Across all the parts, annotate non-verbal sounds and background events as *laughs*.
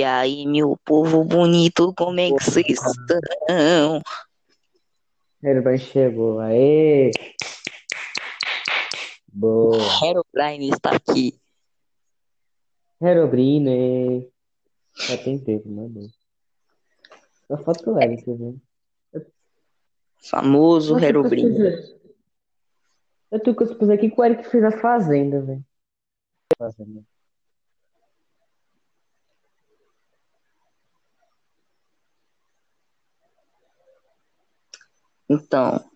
E aí, meu povo bonito, como é que vocês estão? Herobrine chegou. Aê! Boa. Herobrine está aqui. Herobrine. Já tem tempo, mano. Só falta o Eric, velho. Famoso Nossa, Herobrine. Eu tô com aqui que o Eric fez a fazenda, velho. Fazenda. Então,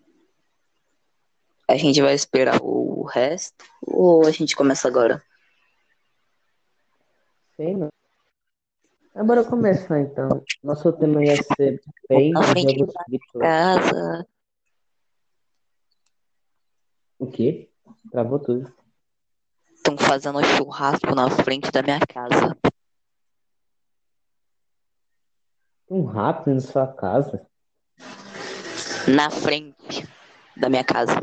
a gente vai esperar o resto ou a gente começa agora? Sei não. Bora começar então. Nosso tema ia ser bem Na frente jogos casa. O quê? Travou tudo. Estão fazendo churrasco na frente da minha casa. Um rato na sua casa? Na frente da minha casa.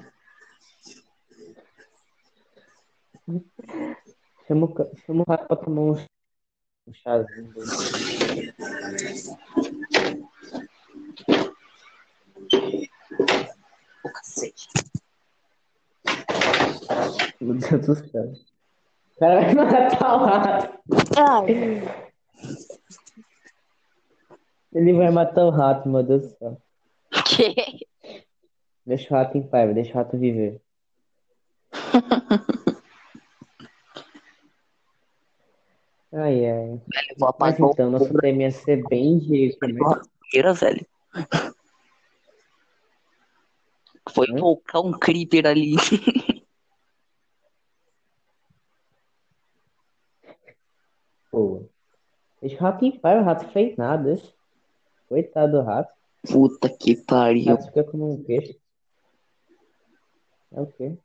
Chama o, o rato pra tomar um, chazinho. Ô, cacete. Meu Deus do céu. O cara vai matar o rato. Ele vai matar o rato, meu Deus do céu. Que? *laughs* Deixa o rato em paz, deixa o rato viver. *laughs* Ai, ai. Velho, vou Mas apagar então, nosso tema ia ser bem de o fogueira, velho. *laughs* Foi Hum? tocar um creeper ali. Pô. Deixa o rato em paz, o rato fez nada. Coitado do rato. Puta que pariu. rato fica como um. É o quê?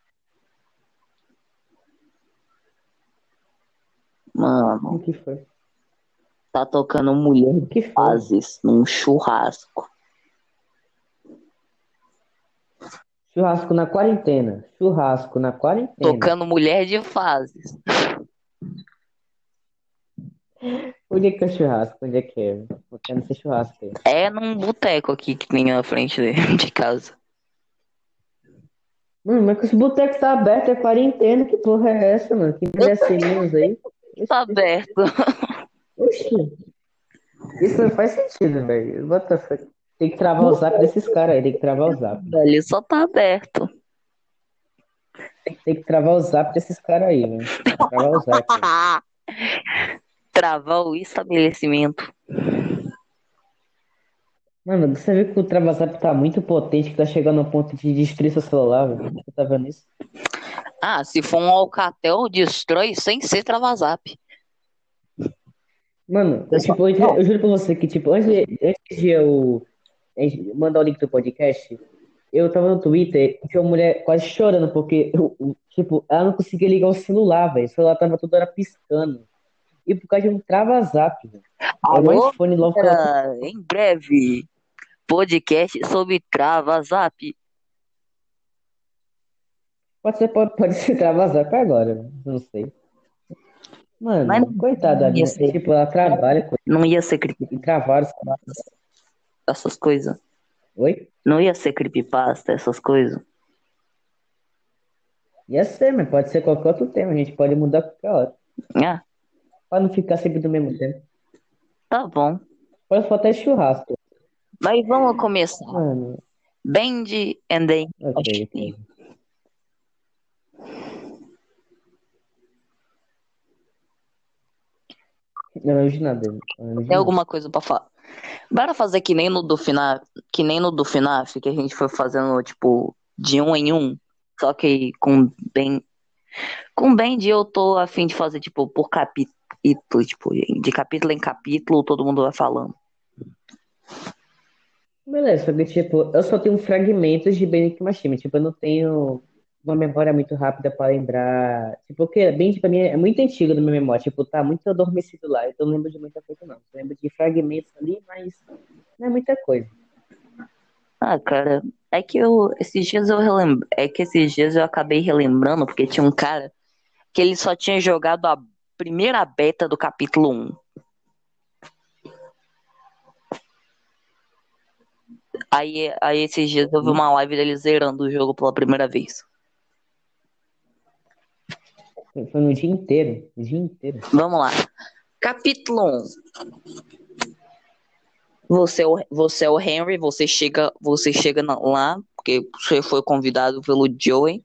Mano, O que foi? tá tocando mulher O de que foi? fases num churrasco. Churrasco na quarentena. Churrasco na quarentena. Tocando mulher de fases. Onde é que é o churrasco? Onde é que é? Eu quero ser churrasco aí. É num boteco aqui que tem na frente *laughs* de, casa. Mano, mas que esse boteco tá aberto, é quarentena. Que porra é essa, mano? Que menos aí? *laughs* Tá aberto. Oxi. Isso não faz sentido, velho. What the fuck? Tem que travar o zap desses caras aí. Tem que travar o zap. Velho, só tá aberto. Tem que travar o zap desses caras aí, velho. Tem que travar o zap. *laughs* Travar o estabelecimento. Mano, você viu que o trava-zap tá muito potente, que tá chegando ao ponto de destruir seu celular, velho? Você tá vendo isso? Ah, se for um Alcatel, destrói sem ser travazap. Mano, eu, tipo, eu, eu juro pra você que, tipo, antes, de- antes de eu mandar o link do podcast, eu tava no Twitter e tinha uma mulher quase chorando, porque, eu- tipo, ela não conseguia ligar o celular, velho. O celular tava toda hora piscando. E por causa de um trava-zap, Alô, logo ela... galera, em breve, podcast sobre travazap. Pode ser, pode, pode ser trava-zap agora, não sei. Mano, Mas não- coitada da mina, ser. tipo, ela trabalha com Não ia ser creepypasta, travaram. essas coisas. Oi? Não ia ser creepypasta, essas coisas. Ia ser, mas pode ser qualquer outro tema, a gente pode mudar qualquer hora. Ah, Pra não ficar sempre do mesmo tempo. tá bom. Pode faltar churrasco. Mas vamos começar. Mano, Band and then ok, ok. Eu não vi nada. não Tem alguma coisa pra falar? Bora fazer que nem no do FNAF, que nem no do FNAF, que a gente foi fazendo, tipo, de um em um, só que com bem. Com bem de eu tô a fim de fazer, tipo, por capítulo, tipo, de capítulo em capítulo, todo mundo vai falando. Beleza, só que, tipo, eu só tenho fragmentos de Benedict Machine. Tipo, eu não tenho uma memória muito rápida pra lembrar. Tipo, porque Benedict pra mim é muito antigo na minha memória. Tipo, tá muito adormecido lá. Então eu não lembro de muita coisa, não. Eu lembro de fragmentos ali, mas não é muita coisa. Ah, cara, é que eu, esses dias eu relembro, é que esses dias eu acabei relembrando, porque tinha um cara que ele só tinha jogado a Primeira beta do capítulo 1. Aí, aí esses dias eu vi uma live dele zerando o jogo pela primeira vez. Foi no dia inteiro. Dia inteiro. Vamos lá. Capítulo 1. Você é o, você é o Henry, você chega, você chega lá, porque você foi convidado pelo Joey.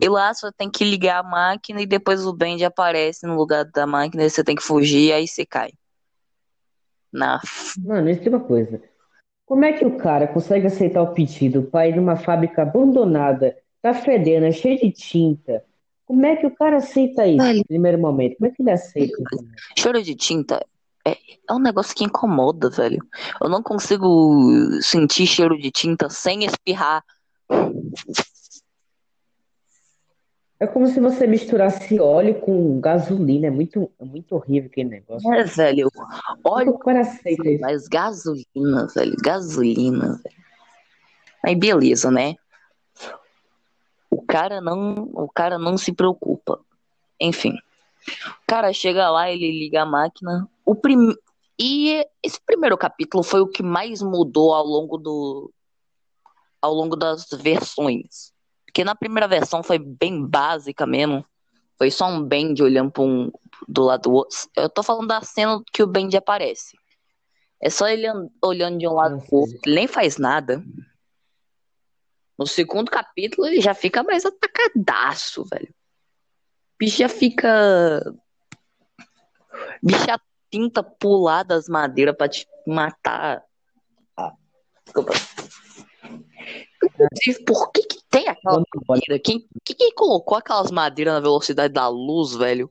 E lá você tem que ligar a máquina e depois o Bendy aparece no lugar da máquina e você tem que fugir e aí você cai. Na Mano, isso é uma coisa. Como é que o cara consegue aceitar o pedido pra ir numa fábrica abandonada, tá fedendo, é cheio de tinta? Como é que o cara aceita isso no primeiro momento? Como é que ele aceita cheiro de tinta é, é um negócio que incomoda, velho. Eu não consigo sentir cheiro de tinta sem espirrar. É como se você misturasse óleo com gasolina. É muito, é muito horrível aquele negócio. É, velho. Como Olha, o cara aceita isso? mas gasolina, velho. Gasolina, velho. Aí beleza, né? O cara não, o cara não se preocupa. Enfim. O cara chega lá, ele liga a máquina. O prim... E esse primeiro capítulo foi o que mais mudou ao longo do ao longo das versões. Porque na primeira versão foi bem básica mesmo. Foi só um Bendy olhando pra um, do lado do outro. Eu tô falando da cena que o Bendy aparece. É só ele an- olhando de um lado pro outro. Ele nem faz nada. No segundo capítulo ele já fica mais atacadaço, velho. O bicho já fica. O bicho já tenta pular das madeiras pra te matar. Ah, desculpa. Inclusive, por que, que tem aquela madeira? Quem, quem, colocou aquelas madeiras na velocidade da luz, velho?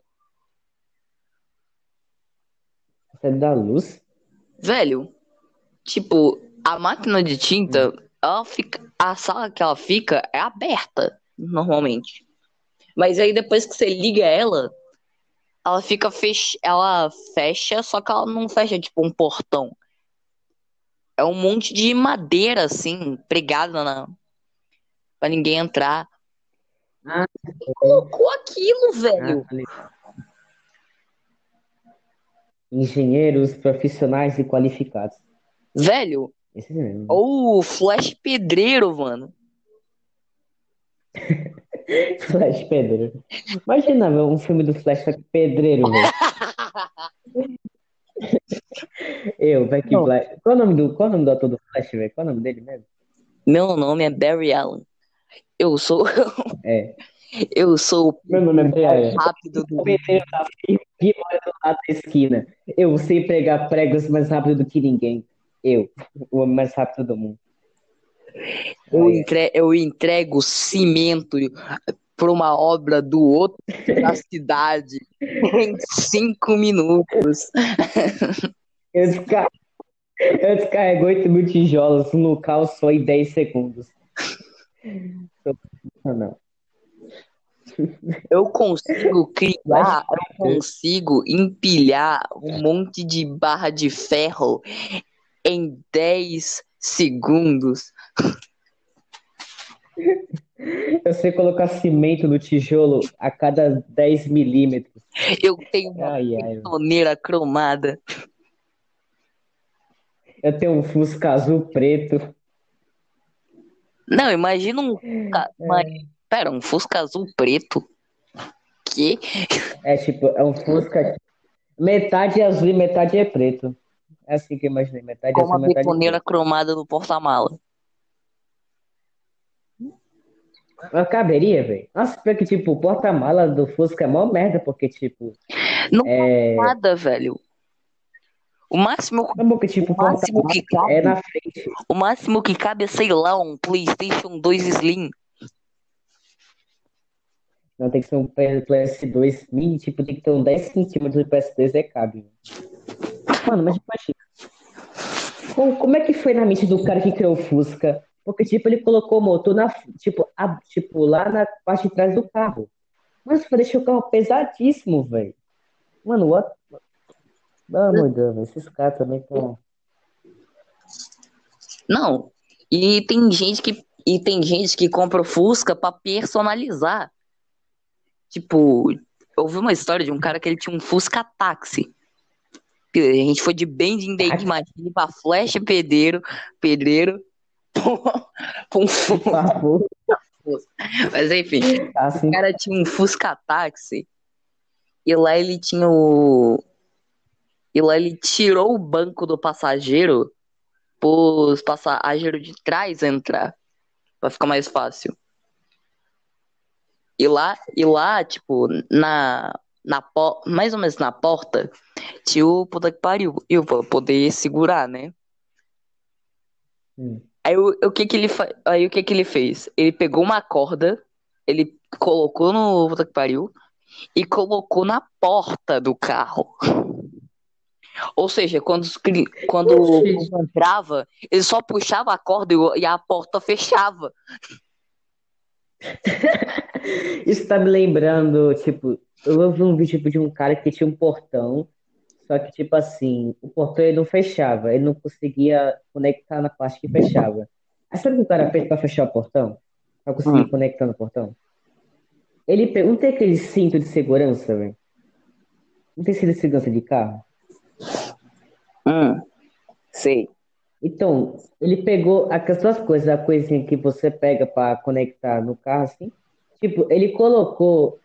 Você é da luz? Velho, tipo, a máquina de tinta, ela fica, a sala que ela fica é aberta, normalmente. Mas aí depois que você liga ela, ela fica fech... ela fecha, só que ela não fecha tipo um portão. É um monte de madeira assim, pregada na para ninguém entrar. Ah, Colocou aquilo, velho. Ah. Engenheiros profissionais e qualificados. Velho, Esse mesmo. ou o Flash Pedreiro, mano. *laughs* Flash Pedreiro. Imagina um filme do Flash Pedreiro, velho. *laughs* Eu, Beck Não. Black. Qual é o nome do, qual é o nome do ator do Flash, velho? Qual é o nome dele mesmo? Meu nome é Barry Allen. Eu sou É. *laughs* eu sou o Meu nome é Brian. rápido do O pedreiro da que mora do lado da esquina. Eu sei pregar pregos mais rápido do que ninguém. Eu, o homem mais rápido do mundo. Eu, entre... eu entrego cimento para uma obra do outro da cidade em cinco minutos. *laughs* Eu, descar... eu descarrego 8 mil tijolos no caos só em 10 segundos. Profissional. Eu consigo criar, eu consigo empilhar um monte de barra de ferro em 10 segundos. Eu sei colocar cimento no tijolo a cada 10 milímetros. Eu tenho uma Ai, ai. cromada. Eu tenho um Fusca azul preto. Não, imagina um. Mas, pera, um Fusca azul preto? Que? É tipo, é um Fusca. Metade é azul e metade é preto. É assim que eu imaginei. Metade Com azul uma metade betoneira cromada no porta-mala. Mas caberia, velho. Nossa, pior que, tipo, o porta-mala do Fusca é mó merda, porque, tipo, Não é. nada, velho. O máximo, que, tipo, o máximo que cabe, é na frente. o máximo que cabe é, sei lá, um PlayStation 2 Slim. Não, tem que ser um PS2 mini, tipo, tem que ter um 10 centímetros de PS2 é cabe. Mano, mas imagina. Como, como é que foi na mente do cara que criou o Fusca? Porque, tipo, ele colocou o motor na, tipo, a- tipo, lá na parte de trás do carro. Mas deixou o carro pesadíssimo, velho. Mano, what? Amor de Deus, esses caras também estão. Não. E tem gente que e tem gente que compra o Fusca pra personalizar. Tipo, eu ouvi uma história de um cara que ele tinha um Fusca táxi. A gente foi de Bending Day Machine pra Flash Pedreiro, Pedreiro, *laughs* pra um Favor. Mas enfim, Assim, o cara tinha um Fusca Táxi e lá ele tinha o. E lá ele tirou o banco do passageiro pros passageiros de trás entrar. Pra ficar mais fácil. E lá, e lá tipo, na, na mais ou menos na porta, tinha o puta que pariu. Eu pra poder segurar, né? hum. Aí o, o que que ele fa... aí o que que ele fez? Ele pegou uma corda, ele colocou no puta que pariu e colocou na porta do carro. *laughs* Ou seja, quando, os quando o povo entrava, ele só puxava a corda e a porta fechava. *laughs* Isso tá me lembrando, tipo, eu vi um vídeo tipo, de um cara que tinha um portão, só que, tipo assim, o portão ele não fechava, ele não conseguia conectar na parte que fechava. Aí sabe o que o cara fez pra fechar o portão? Pra conseguir Hum. conectar no portão? Ele pegou, não tem aquele cinto de segurança, velho? Não tem cinto de segurança de carro? Hum, sei. Então, ele pegou aquelas coisas, a coisinha que você pega pra conectar no carro, assim. Tipo, ele colocou.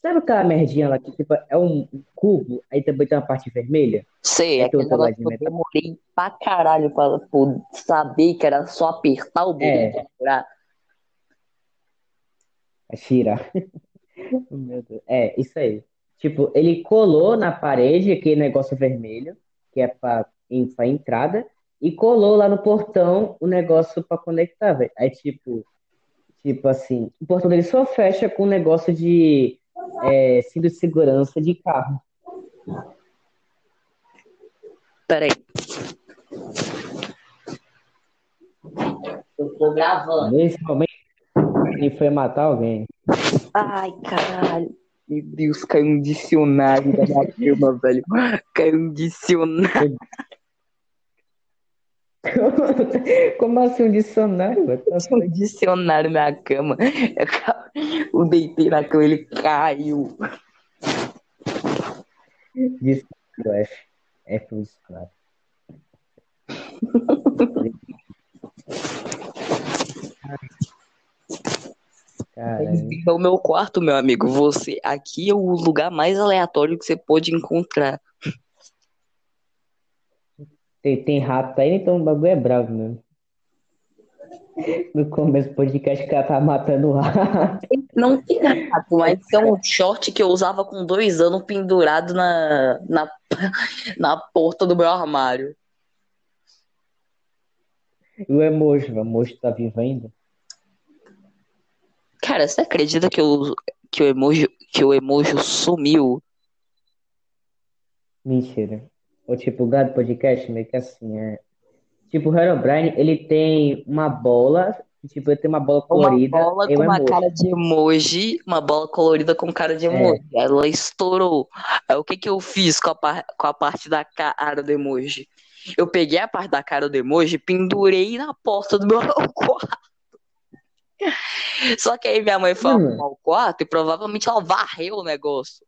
Sabe aquela merdinha lá que tipo, é um cubo, aí também tem uma parte vermelha? Sei, outro lado negócio de que eu metal. demorei pra caralho pra, pra saber que era só apertar o botão É. pra tirar. A tirar. É, isso aí. Tipo, ele colou na parede aquele negócio vermelho, que é pra, em- pra entrada, e colou lá no portão o negócio pra conectar, velho. Aí, tipo, tipo assim, o portão dele só fecha com o negócio de é, cinto de segurança de carro. Peraí. Eu tô gravando. Nesse momento, ele foi matar alguém. Ai, caralho. Meu Deus, caiu um dicionário da minha *laughs* cama, velho. Caiu um dicionário. *laughs* Como assim um dicionário? Um dicionário na cama. Eu deitei na cama, ele caiu. Dicionário F. F um dicionário. *laughs* Bem-vindo ao meu quarto, meu amigo. Você aqui é o lugar mais aleatório que você pode encontrar. Tem, tem rato aí, então o bagulho é bravo mesmo. No começo do podcast, o cara tá matando o rato. Não tem rato, mas é um short que eu usava com dois anos pendurado na, na, na porta do meu armário. E o emoji, o emoji tá vivo ainda? Cara, você acredita que, eu, que, o, emoji, que o emoji sumiu? Mentira. Ou tipo, o Gado Podcast, meio que assim, é. Tipo, o Herobrine, ele tem uma bola, tipo, ele tem uma bola Uma colorida bola e com um uma emoji. cara de emoji, uma bola colorida com cara de emoji. Ela estourou. Aí o que que eu fiz com a, com a parte da cara do emoji? Eu peguei a parte da cara do emoji e pendurei na porta do meu *laughs* quarto. Só que aí minha mãe foi Mano. arrumar o quarto e provavelmente ela varreu o negócio.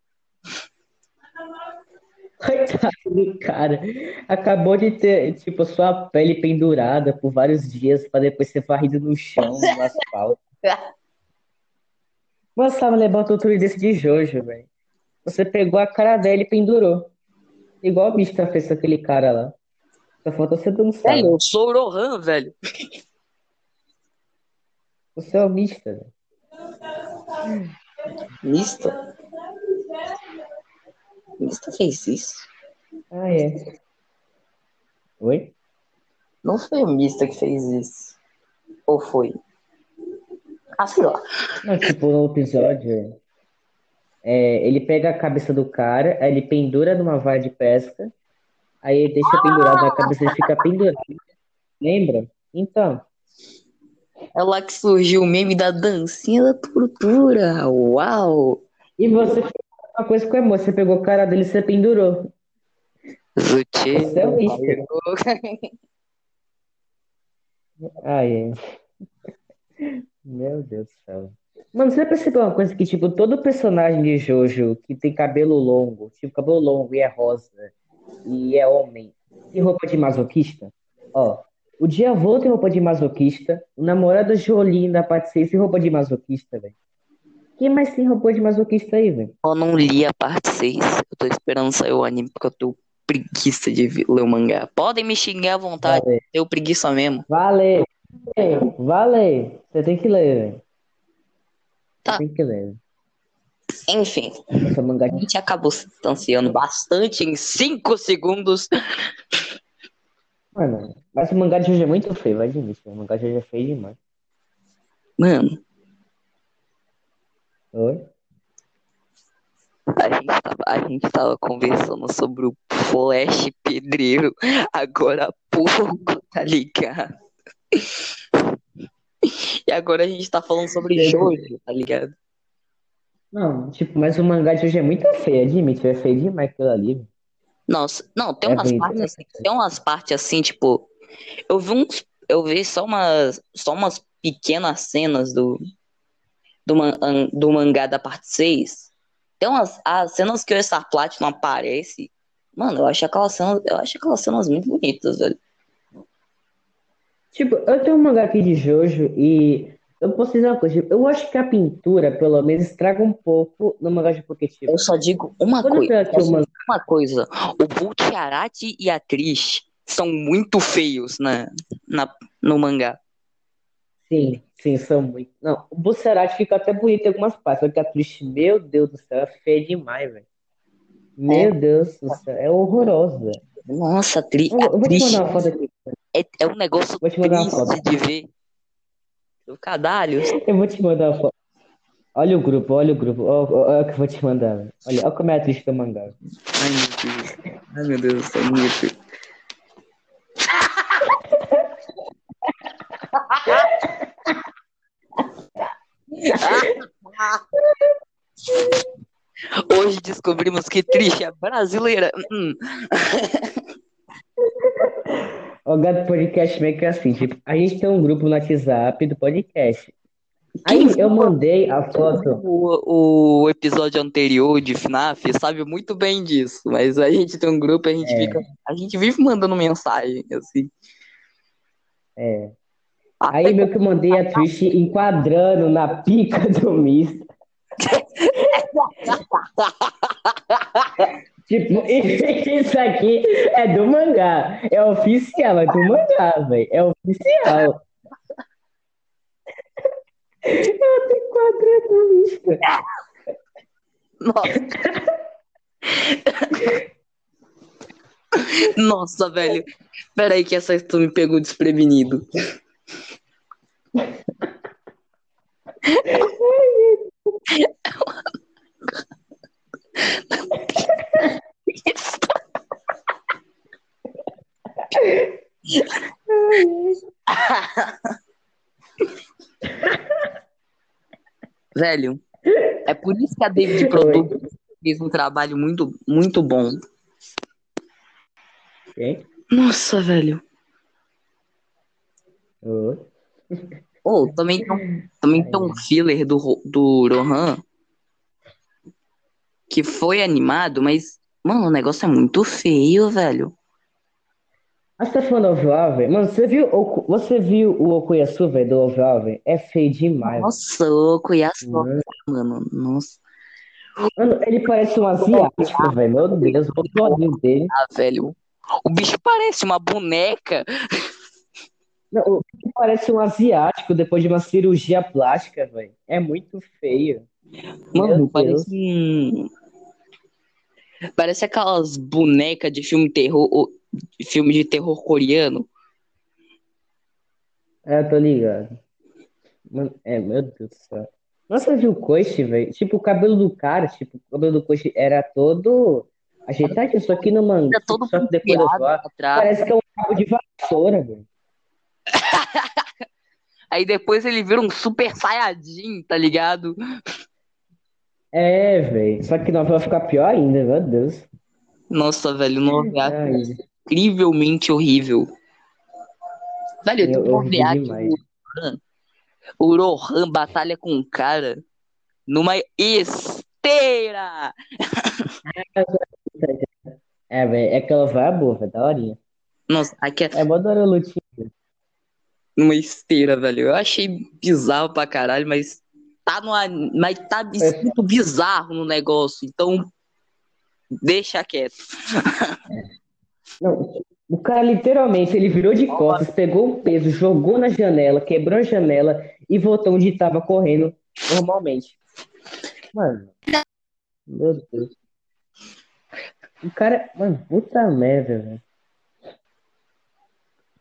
Coitado do cara. Acabou de ter, tipo, sua pele pendurada por vários dias pra depois ser varrido no chão, no *laughs* asfalto. Você sabe levantou tudo desse de Jojo, velho. Você pegou a cara dela e pendurou. Igual o bicho fez com aquele cara lá. Só falta você dançar. Velho, eu sou o Rohan, velho. Você é o mista, velho. Mista? Mista fez isso? Ah, é. Oi? Não foi o Mista que fez isso. Ou foi? Ah, sei lá. Não, tipo, no episódio, é, ele pega a cabeça do cara, aí ele pendura numa vara de pesca, aí ele deixa pendurado na cabeça, ele fica pendurado. Lembra? Então, É lá que surgiu o meme da dancinha da tortura. Uau! e você fez uma coisa com o emoji, você pegou a cara dele e você pendurou. Zuti. Você é um lixo. *laughs* Ai. Meu Deus do céu. Mano, você percebeu uma coisa que, tipo, todo personagem de Jojo que tem cabelo longo, tipo, cabelo longo e é rosa, e é homem, tem roupa de masoquista? Ó, o Diavô tem roupa de masoquista, o namorado da Jolie da parte 6 tem roupa de masoquista, velho. Quem mais tem roupa de masoquista aí, velho? Eu não li a parte 6. Eu tô esperando sair o anime porque eu tô preguiça de ler o mangá. Podem me xingar à vontade, Vale, eu preguiça mesmo. vale, vale. Você tem que ler, velho. Tá. Tem que ler. Enfim, a gente acabou se distanciando bastante em 5 segundos. Mano, mas o mangá de hoje é muito feio, vai admitir. O mangá de hoje é feio demais. Mano, Oi? a gente tava, a gente tava conversando sobre o Flash Pedreiro agora há pouco, tá ligado? E agora a gente tá falando sobre Jojo, tá ligado? Não, tipo, mas o mangá de hoje é muito feio, admite. É feio demais aquilo ali. Nossa, não, tem É umas bem partes assim, tem umas partes assim, tipo, eu vi uns, eu vi só umas, só umas pequenas cenas do do, man- an- do mangá da parte 6. Tem umas as cenas que o Star Platinum aparece. Mano, eu acho aquelas cenas, eu acho aquelas cenas muito bonitas, velho. Tipo, eu tenho um mangá aqui de Jojo e eu posso dizer uma coisa. eu acho que a pintura, pelo menos, estraga um pouco no mangá de porque, tipo, Eu só digo uma coisa, mangá. uma coisa. O Butcherati e a Trish são muito feios na, na no mangá. Sim, sim, são muito. Não, o Bucerati fica até bonito em algumas partes, só que a Trish, meu Deus do céu, é feia demais, velho. Meu Deus do céu, é horroroso, velho. Nossa, a, tri, Eu, a eu vou te Trish mandar uma foto aqui. é, é um negócio Vou te mandar uma triste foto. de ver. O cadalho. *laughs* Eu vou te mandar uma foto. Olha o grupo, olha o grupo. Olha, olha o que eu vou te mandar. Olha, olha como é a Trish do mangá. Ai, meu Deus. Ai, meu Deus do céu, muito. Hoje descobrimos que Trish é brasileira. *laughs* *laughs* O Gato Podcast meio que é assim, tipo, a gente tem um grupo no WhatsApp do podcast. Aí Quem eu mandei a foto. o, o episódio anterior de FNAF sabe muito bem disso, mas a gente tem um grupo e a gente É. fica. A gente vive mandando mensagem, assim. É. Até Aí meio que eu mandei a Trish enquadrando na pica do Mista. *laughs* Tipo, *laughs* isso aqui é do mangá. É oficial, é do mangá, velho. É oficial. Eu tô enquadrando o Mista. Nossa. Nossa, velho. Peraí que essa tu me pegou desprevenido. *laughs* Velho, é por isso que a David Produtos fez um trabalho muito, muito bom. Quem? Nossa, velho. Oi. Oh, também tem, um- também tem um filler do, do Rohan que foi animado, mas, mano, o negócio é muito feio, velho. Ah, você tá falando velho? Mano, você viu, o- você viu o Okuyasu, velho, do OVA, velho? É feio demais. Nossa, o Cuiaçu, Mano, mano. Nossa, Mano, ele parece um asiático, velho. Meu Deus, o olhinho dele. ah, velho. O bicho parece uma boneca. Não, o- ele parece um asiático depois de uma cirurgia plástica, velho. É muito feio. Mano, Meu parece Deus. um. Parece aquelas bonecas de filme terror, filme de terror coreano. É, eu tô ligado. Mano, é, meu Deus do céu. Nossa, você viu o coice, velho? Tipo, o cabelo do cara, tipo, o cabelo do coice era todo ajeitado, só que no manga, Era todo só que depois pra trás. parece que é um cabo de vassoura, velho. *laughs* Aí depois ele vira um super saiyajin, tá ligado? É, velho. Só que não vai ficar pior ainda, meu Deus. Nossa, velho, o Ai, é incrivelmente horrível. Velho, Noveac, demais. o Rohan batalha com um cara numa esteira. *laughs* É, velho, é aquela vai boa, velho, da horinha. Nossa, aqui é É mó da hora a lutinha. uma esteira, velho. Eu achei bizarro pra caralho, mas tá no, mas tá É. muito bizarro no negócio. Então, deixa quieto. Não, o cara literalmente, ele virou de costas, pegou um peso, jogou na janela, quebrou a janela e voltou onde tava correndo normalmente. Mano, meu Deus. O cara, mano, puta merda, velho.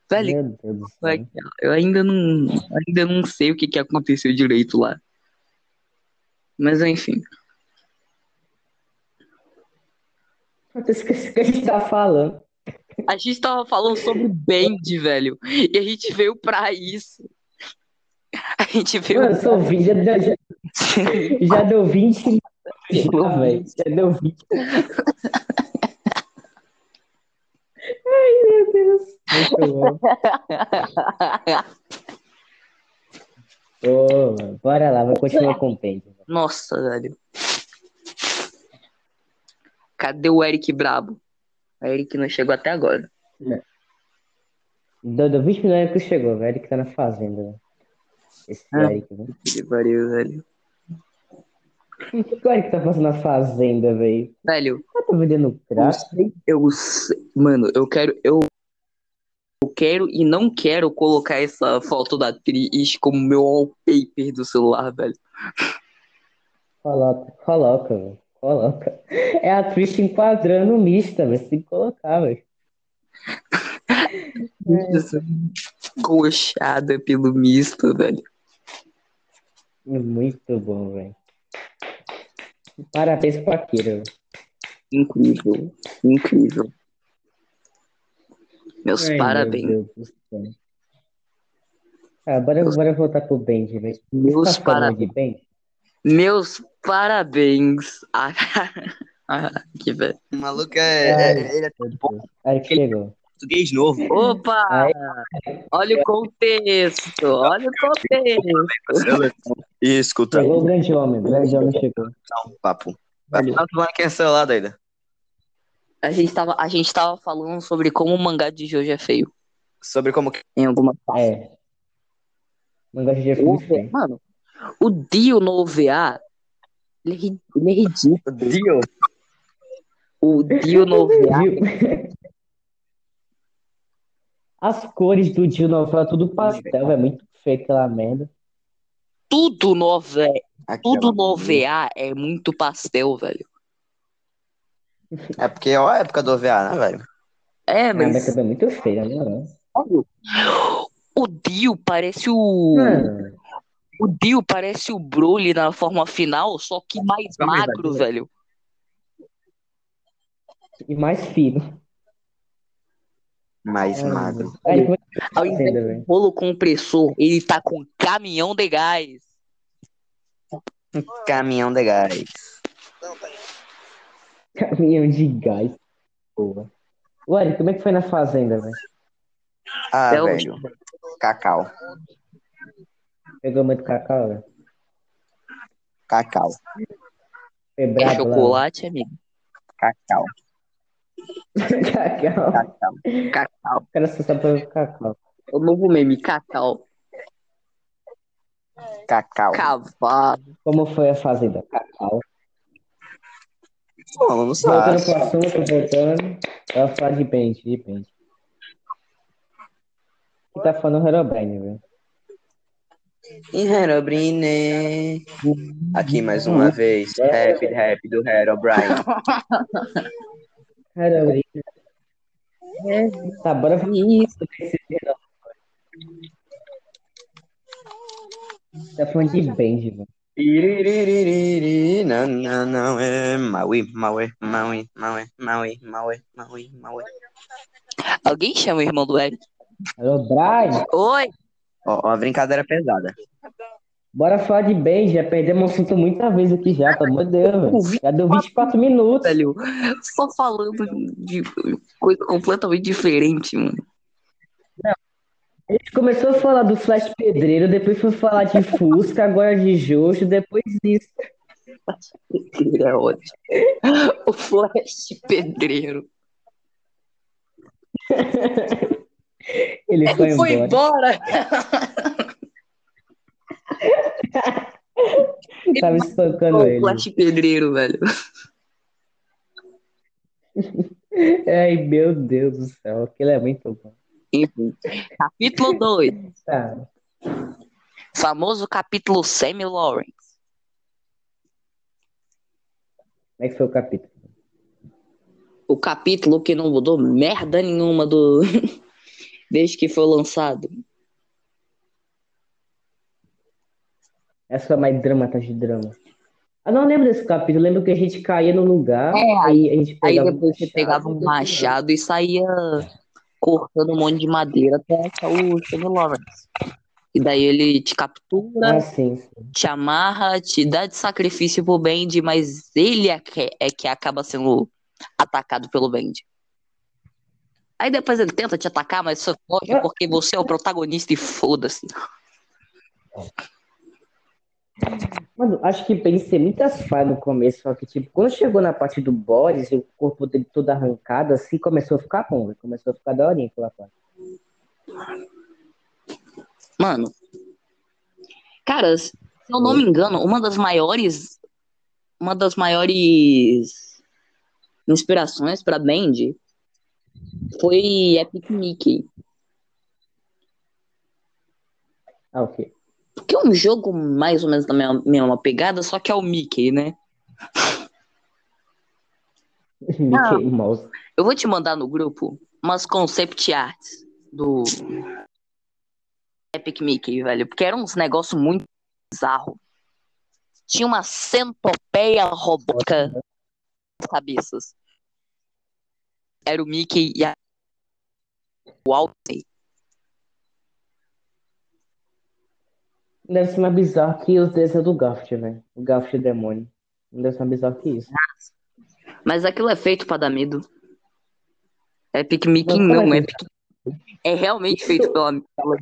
Velho, eu ainda não, ainda não sei o que, que aconteceu direito lá. Mas enfim. Eu esqueci o que a gente tá falando. A gente tava falando sobre Band, velho. E a gente veio pra isso. A gente veio Mano, sou 20, já, deu- já, já deu 20 minutos já, velho. Já deu 20. Ai, meu Deus. Muito bom. Ô, mano, bora lá, vai continuar com o Paint. Nossa, velho. Cadê o Eric Brabo? O Eric não chegou até agora. Deu, deu 20 milhões que chegou, velho, que tá na fazenda. Esse Ah. Eric, velho. Que pariu, velho. O que o Eric tá fazendo na fazenda, velho? Velho, tá vendendo crack? eu sei- Mano, eu quero. Eu, eu quero e não quero colocar essa foto da atriz como meu wallpaper do celular, velho. Coloca, coloca, velho. Coloca. É a atriz enquadrando mista, velho. Tem que colocar, velho. *laughs* Coxada pelo misto, velho. Muito bom, velho. Parabéns pra Kira, velho. Incrível. Incrível. Meus Ai, parabéns. meu. Ah, bora, bora voltar pro Band, velho. Meus Tá parabéns. Meus parabéns. *laughs* Ah, que velho. O maluco é, Ai. é- ele é Deus. Aí que chegou. português novo. Opa! Olha o contexto. Olha o contexto. Escuta Chegou o grande homem. O grande homem chegou. um papo. Vai tá falando quem é seu lado ainda. A gente tava, a gente tava falando sobre como o mangá de Jojo é feio. Sobre como que. Em alguma É. Mangá de O- Jeff feio. Mano, o Dio no OVA, ele é, ri- ele é ridículo. Dio. O Dio no OVA, Viu? As cores do Dio novela, tudo pastel, é muito feio aquela merda. tudo no Aqui, tudo ó. no OVA é muito pastel, velho. É porque é a época do OVA, né, velho? É, mas mas é muito feio, né? Olha, o Dio parece o. Mano, O Dio parece o Broly na forma final, só que mais Também, magro, velho. velho. e mais fino. Mais Ai, magro. É que Ao invés de rolo compressor, ele tá com caminhão de gás. Caminhão de gás. Caminhão de gás. Porra. Ué, como é que foi na fazenda, velho? Ah, Até o- velho. Cacau. Pegou muito cacau, velho? Cacau. Foi É brabo lá. chocolate, amigo. Cacau. Cacau. Cacau. Cacau. O cara só sabe cacau. O novo meme, cacau. Cacau. Cavalo. Como foi a fazenda? Cacau. Pô, não Voltando sabe. pro assunto, voltando. Eu vou falar de pente, de pente. Que tá falando Herobrine, velho. E Herobrine. Aqui mais uma vez. Rap, rap do Herobrine. Herobrine. Tá, bora ver isso. Tá falando de. Iriririri, Não, não, não, é Maui, Maui, Maui, Maui, Maui, Maui, Maui, Maui. Alguém chama o irmão do Eric? Herobrine. Oi! Ó, uma brincadeira pesada. Bora falar de Benji. Já perdemos o assunto muita vez aqui já, pelo amor de Deus. Já deu 24 minutos. Velho, só falando de coisa completamente diferente, mano. A gente começou a falar do Flash Pedreiro, depois foi falar de Fusca, agora de Jojo, depois disso. É ótimo. O Flash Pedreiro. *laughs* Ele foi Ele foi embora. embora. Tava espancando ele. Flash Pedreiro, velho. Ai, meu Deus do céu. Aquilo é muito bom. Enfim. Capítulo 2. Tá. Famoso capítulo Sammy Lawrence. Como é que foi o capítulo? O capítulo que não mudou merda nenhuma do. Desde que foi lançado. Essa foi mais drama atrás de drama. Ah, não lembro desse capítulo. Eu lembro que a gente caía no lugar, É, aí a gente Aí pegava um depois você pegava um machado e saía cortando um monte de madeira até achar o Sammy Lawrence. E daí ele te captura, Ah, sim, sim. te amarra, te dá de sacrifício pro Bend, mas ele é que, é que acaba sendo atacado pelo Bend. Aí depois ele tenta te atacar, mas você foge Ah. porque você é o protagonista e foda-se. Mano, acho que pensei muitas falhas no começo, só que, tipo, quando chegou na parte do Boris, e o corpo dele todo arrancado, assim, começou a ficar bom, começou a ficar daorinha aquela parte. Mano, cara, se eu não me engano, uma das maiores, uma das maiores inspirações pra Band foi Epic Mickey. Ah, ok. Porque é um jogo mais ou menos da mesma, mesma pegada, só que é o Mickey, né? *laughs* Mickey Mouse. Eu vou te mandar no grupo umas concept arts do Epic Mickey, velho. Porque eram uns negócios muito bizarros. Tinha uma centopeia robótica nas cabeças. Era o Mickey e a... o Altney. Deve ser mais bizarro que os desenhos do Garfield, velho. O Garfield demônio. Não deve ser mais bizarro que isso. Mas aquilo é feito pra dar medo. Epic Mickey Não, não, para, Epic é realmente feito pela, *laughs* pela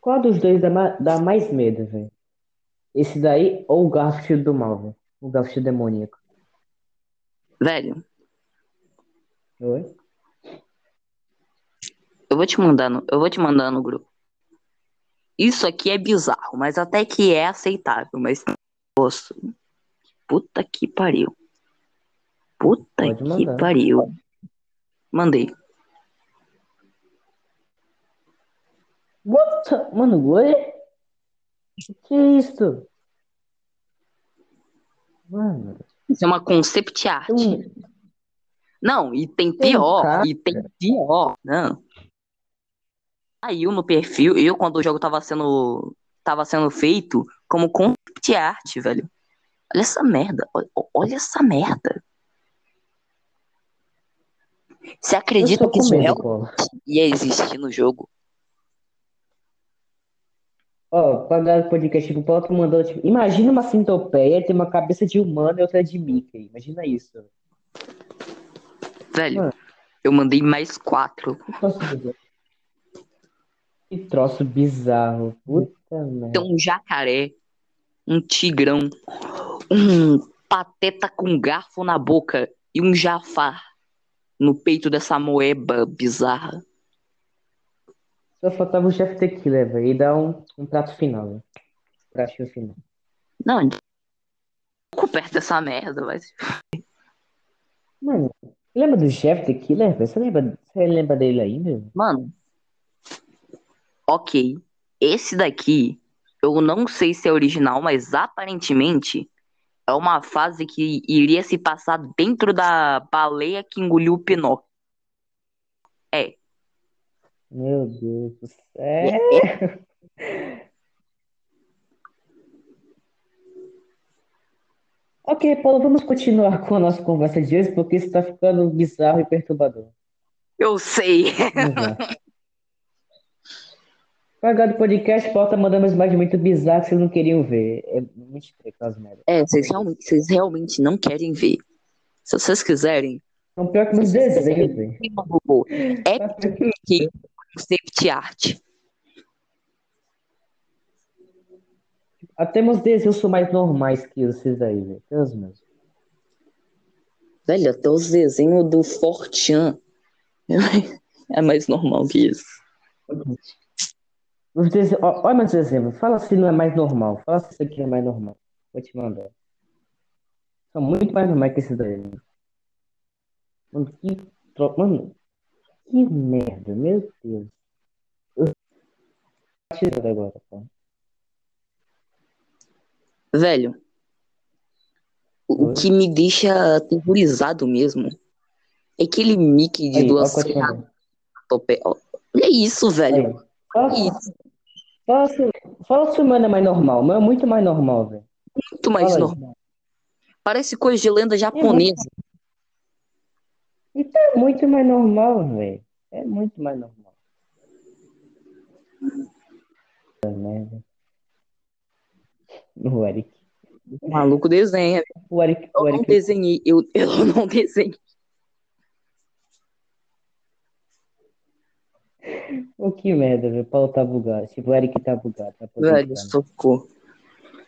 Qual dos dois dá, ma- dá mais medo, velho? Esse daí ou o Garfield do mal, velho? O Garfield demoníaco. Velho, Oi? eu vou te mandar no, eu vou te mandar no grupo. Isso aqui é bizarro, mas até que é aceitável, mas nossa, puta que pariu. Puta Pode que mandar. pariu. Mandei. What? the- Mano, oi? Que é isso? Mano, Isso é uma concept art. tem Não, e tem Tem pior, cara- e tem pior, não. Saiu no perfil, eu quando o jogo tava sendo tava sendo feito como concept art, velho. Olha essa merda, olha, olha essa merda. Você acredita que isso medo, realmente Paulo. ia existir no jogo? Ó, pra galera do podcast, tipo, o Paulo mandando, tipo, imagina uma centopeia, tem uma cabeça de humano e outra de Mickey. Imagina isso. Velho, Mano. eu mandei mais quatro. Que troço bizarro. Que troço bizarro. Puta merda. Tem um jacaré, um tigrão, um pateta com garfo na boca e um jafar no peito dessa moeba bizarra. Só faltava o chefe tequila, velho, e dar um, um prato final, velho. Pratinho final. Não, ficou perto dessa merda, vai. se Mano, lembra do chefe tequila, velho? Você lembra, você lembra dele ainda? Mano, ok. Esse daqui, eu não sei se é original, mas aparentemente é uma fase que iria se passar dentro da baleia que engoliu o Pinóquio. É, Meu Deus do céu. é, *laughs* Ok, Paulo, vamos continuar com a nossa conversa de hoje, porque isso tá ficando bizarro e perturbador. eu sei. Vamos lá. *laughs* Pagado do podcast, Paulo tá mandando umas imagens muito bizarras que vocês não queriam ver. É muito estranho aquelas merdas. É, vocês realmente, vocês realmente não querem ver. Se vocês quiserem, São pior que meus desenhos, velho. tem no Mickey Concept Art. Até meus desenhos são mais normais que esses aí, velho. Os meus. Velho, até os desenhos do Fortran *laughs* é mais normal que isso. Os desenhos, olha meus exemplos. Fala se não é mais normal. Fala se isso aqui é mais normal. Vou te mandar. São muito mais normais que esses daí. Mano, que tro... Mano, que merda, meu Deus. Eu tô agora, tá? Velho, o Oi? que me deixa aterrorizado mesmo é aquele Mickey de Aí, duas tope. Olha isso, velho. Fala, isso. fala, se, fala se o mano é mais normal. O meu é muito mais normal, velho. Muito mais Fala normal. Parece coisa de lenda japonesa. Então é muito mais normal, velho. É muito mais normal. Merda. O Eric. O maluco desenha. O Eric, Eu o não Eric. desenhei. Eu, eu não desenhei. *laughs* O que merda, velho. O Paulo tá bugado. Tipo, o Eric tá bugado. Tá Velho, socorro.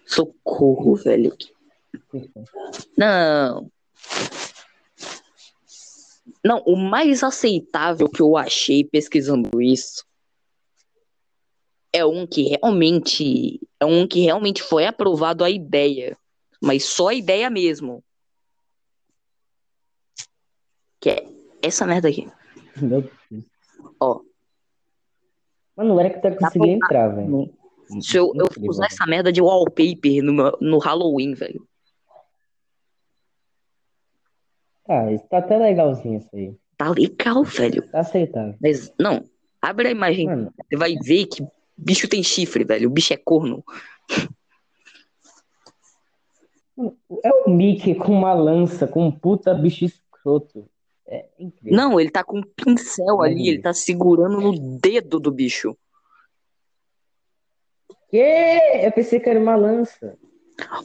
Socorro, velho. Não. Não, o mais aceitável que eu achei pesquisando isso é um que realmente é um que realmente foi aprovado a ideia, mas só a ideia mesmo. Que é essa merda aqui. Ó, Mano, o Eric tá conseguindo entrar, velho. se eu, eu usar essa merda de wallpaper no, meu- no Halloween, velho. Tá, isso tá até legalzinho isso aí. Tá legal, velho. Tá aceitável. Mas não, abre a imagem, Mano, você vai ver que bicho tem chifre, velho. O bicho é corno. é o Mickey com uma lança, com um puta bicho escroto. É incrível. Não, ele tá com um pincel ali, ele tá segurando no dedo do bicho. Que? Eu pensei que era uma lança.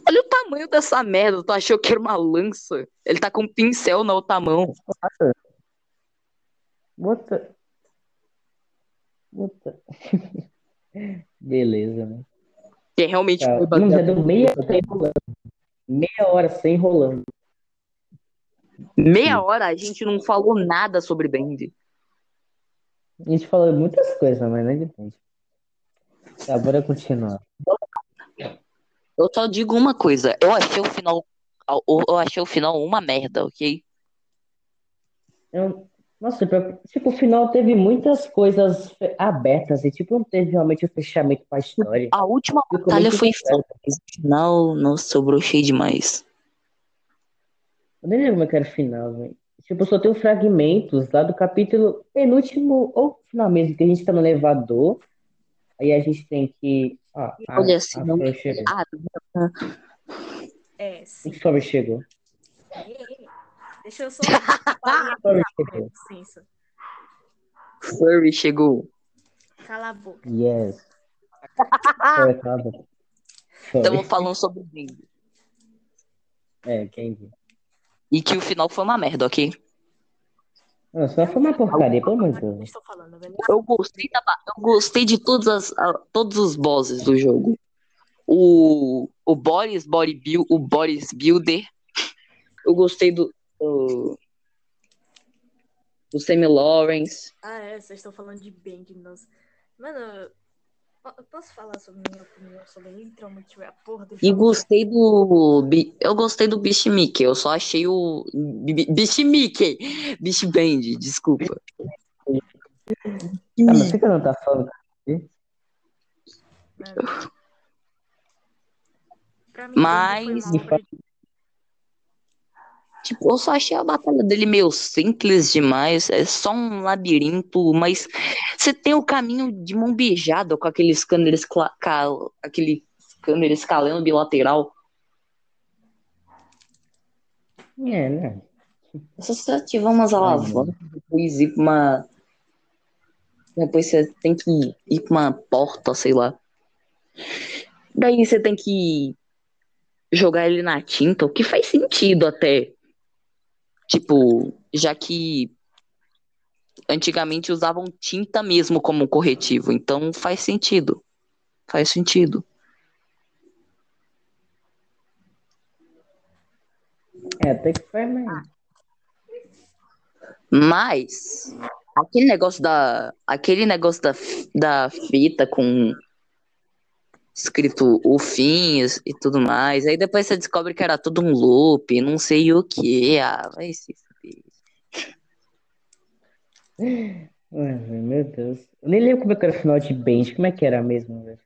Olha o tamanho dessa merda, tu achou que era uma lança? Ele tá com um pincel na outra mão. Bota. Bota. *laughs* Beleza, né? Que realmente Tá. foi Não, já baseado. deu meia hora sem enrolando. Meia hora sem enrolando. Meia hora a gente não falou nada sobre Band. A gente falou muitas coisas, mas não depende. Tá, bora continuar. Eu só digo uma coisa, eu achei o final. Eu achei o final uma merda, ok? Eu- Nossa, que- tipo, o final teve muitas coisas abertas e, tipo, não teve realmente o fechamento pra história. A última Ficou batalha foi foda, mas o final, nossa, eu brochei demais. Eu nem lembro como é que era o final, velho. Tipo, só tem os fragmentos lá do capítulo penúltimo, ou final mesmo, que a gente tá no elevador. Aí a gente tem que. Ah, a, Olha assim, a não- Flor chegou. Ah, É, O sim. que Flor chegou? Ei, Deixa eu só Flor *laughs* chegou. licença. Furry chegou. Cala a boca. Yes. Flor, cala a boca. Sorry. Estamos falando sobre Band. É, quem viu? E que o final foi uma merda, ok? Não, só foi uma porcaria, pelo amor de Eu Deus. estou falando, velho. Eu gostei, da, eu gostei de todas as, a- todos os bosses do jogo. O, o Boris Body Build, o Boris Builder. Eu gostei do. Do, do Sammy Lawrence. Ah, é, vocês estão falando de Bang, nossa. Mano, posso falar sobre minha opinião sobre literalmente a porra do E jogo? gostei do. Eu gostei do Bicho Mickey. Eu só achei o. Bicho Mickey! Bicho Band, desculpa. Ah, mas por que não tá falando? Mano. Pra mim, Mas- Bang foi uma obra de- Tipo, eu só achei a batalha dele meio simples demais. É só um labirinto, mas você tem o caminho de mão beijada com aquele scanner, escla- ca- aquele scanner escalando bilateral. É, né? É só você ativar umas alavancas, depois ir pra uma. Depois você tem que ir pra uma porta, sei lá. Daí você tem que jogar ele na tinta, o que faz sentido até. Tipo, já que antigamente usavam tinta mesmo como corretivo, então faz sentido. Faz sentido. É, até que faz mesmo. Mas aquele negócio da aquele negócio da, da fita com escrito o fim e tudo mais. Aí depois você descobre que era tudo um loop, não sei o que. Ah, vai se fuder. Meu Deus. Eu nem lembro como é que era o final de Benji. Como é que era mesmo, velho?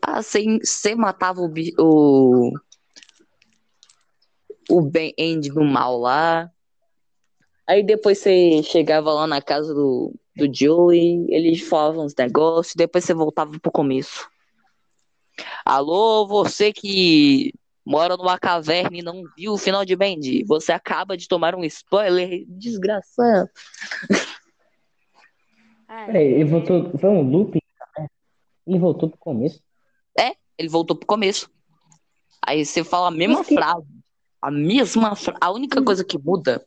Ah, você, você matava o, o o Ben End do mal lá. Aí depois você chegava lá na casa do, do Joey, eles falavam uns negócios, depois você voltava pro começo. Alô, você que mora numa caverna e não viu o final de Bendy, você acaba de tomar um spoiler desgraçado. Peraí, ele é- voltou. Foi um loop? né? Ele voltou pro começo. Ele voltou pro começo. Aí você fala a mesma Mas que- frase. A mesma frase. A única coisa que muda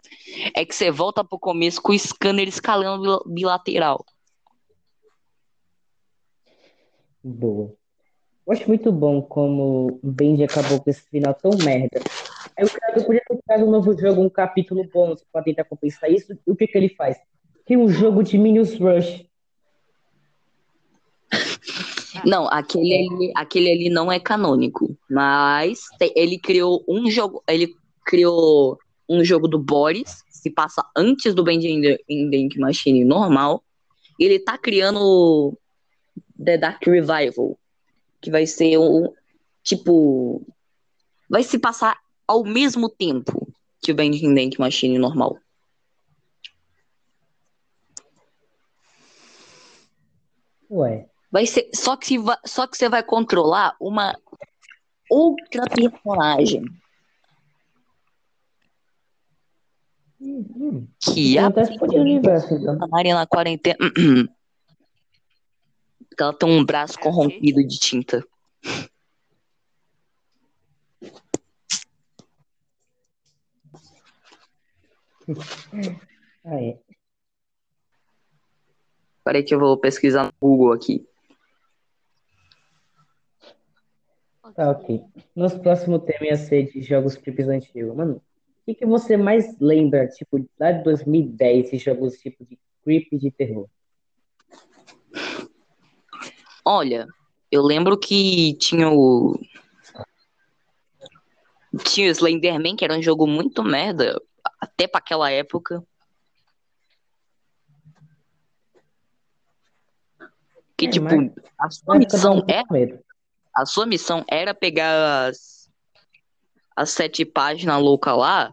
é que você volta pro começo com o scanner escalando bil- bilateral. Boa. Eu acho muito bom como o Benji acabou com esse final tão merda. Aí o criador podia ter criado um novo jogo, um capítulo bônus pra tentar compensar isso. E o que que ele faz? Tem um jogo de Minions Rush. Não, aquele ali, aquele ali não é canônico. Mas ele criou um jogo. Ele criou um jogo do Boris, se passa antes do Bending in the Ink Machine normal. E ele tá criando The Dark Revival. Que vai ser um. Tipo. Vai se passar ao mesmo tempo que o Bending Ink Machine normal. Ué. Vai ser, só que va- só que você vai controlar uma outra personagem Hum, que acontece por universo, então. a na quarentena. *clears throat* que ela tem um braço corrompido de tinta. Ah, é. Peraí que eu vou pesquisar no Google aqui. Tá, ok. Nosso próximo tema ia ser de jogos clipes antigos. Mano, o que que você mais lembra, tipo, lá de 2010, esses jogos tipo de creep de terror? Olha, eu lembro que tinha o. Tinha o Slenderman, que era um jogo muito merda, até pra aquela época. Que, É, tipo, mas- a sua missão é medo. a sua missão era pegar as, as sete páginas loucas lá,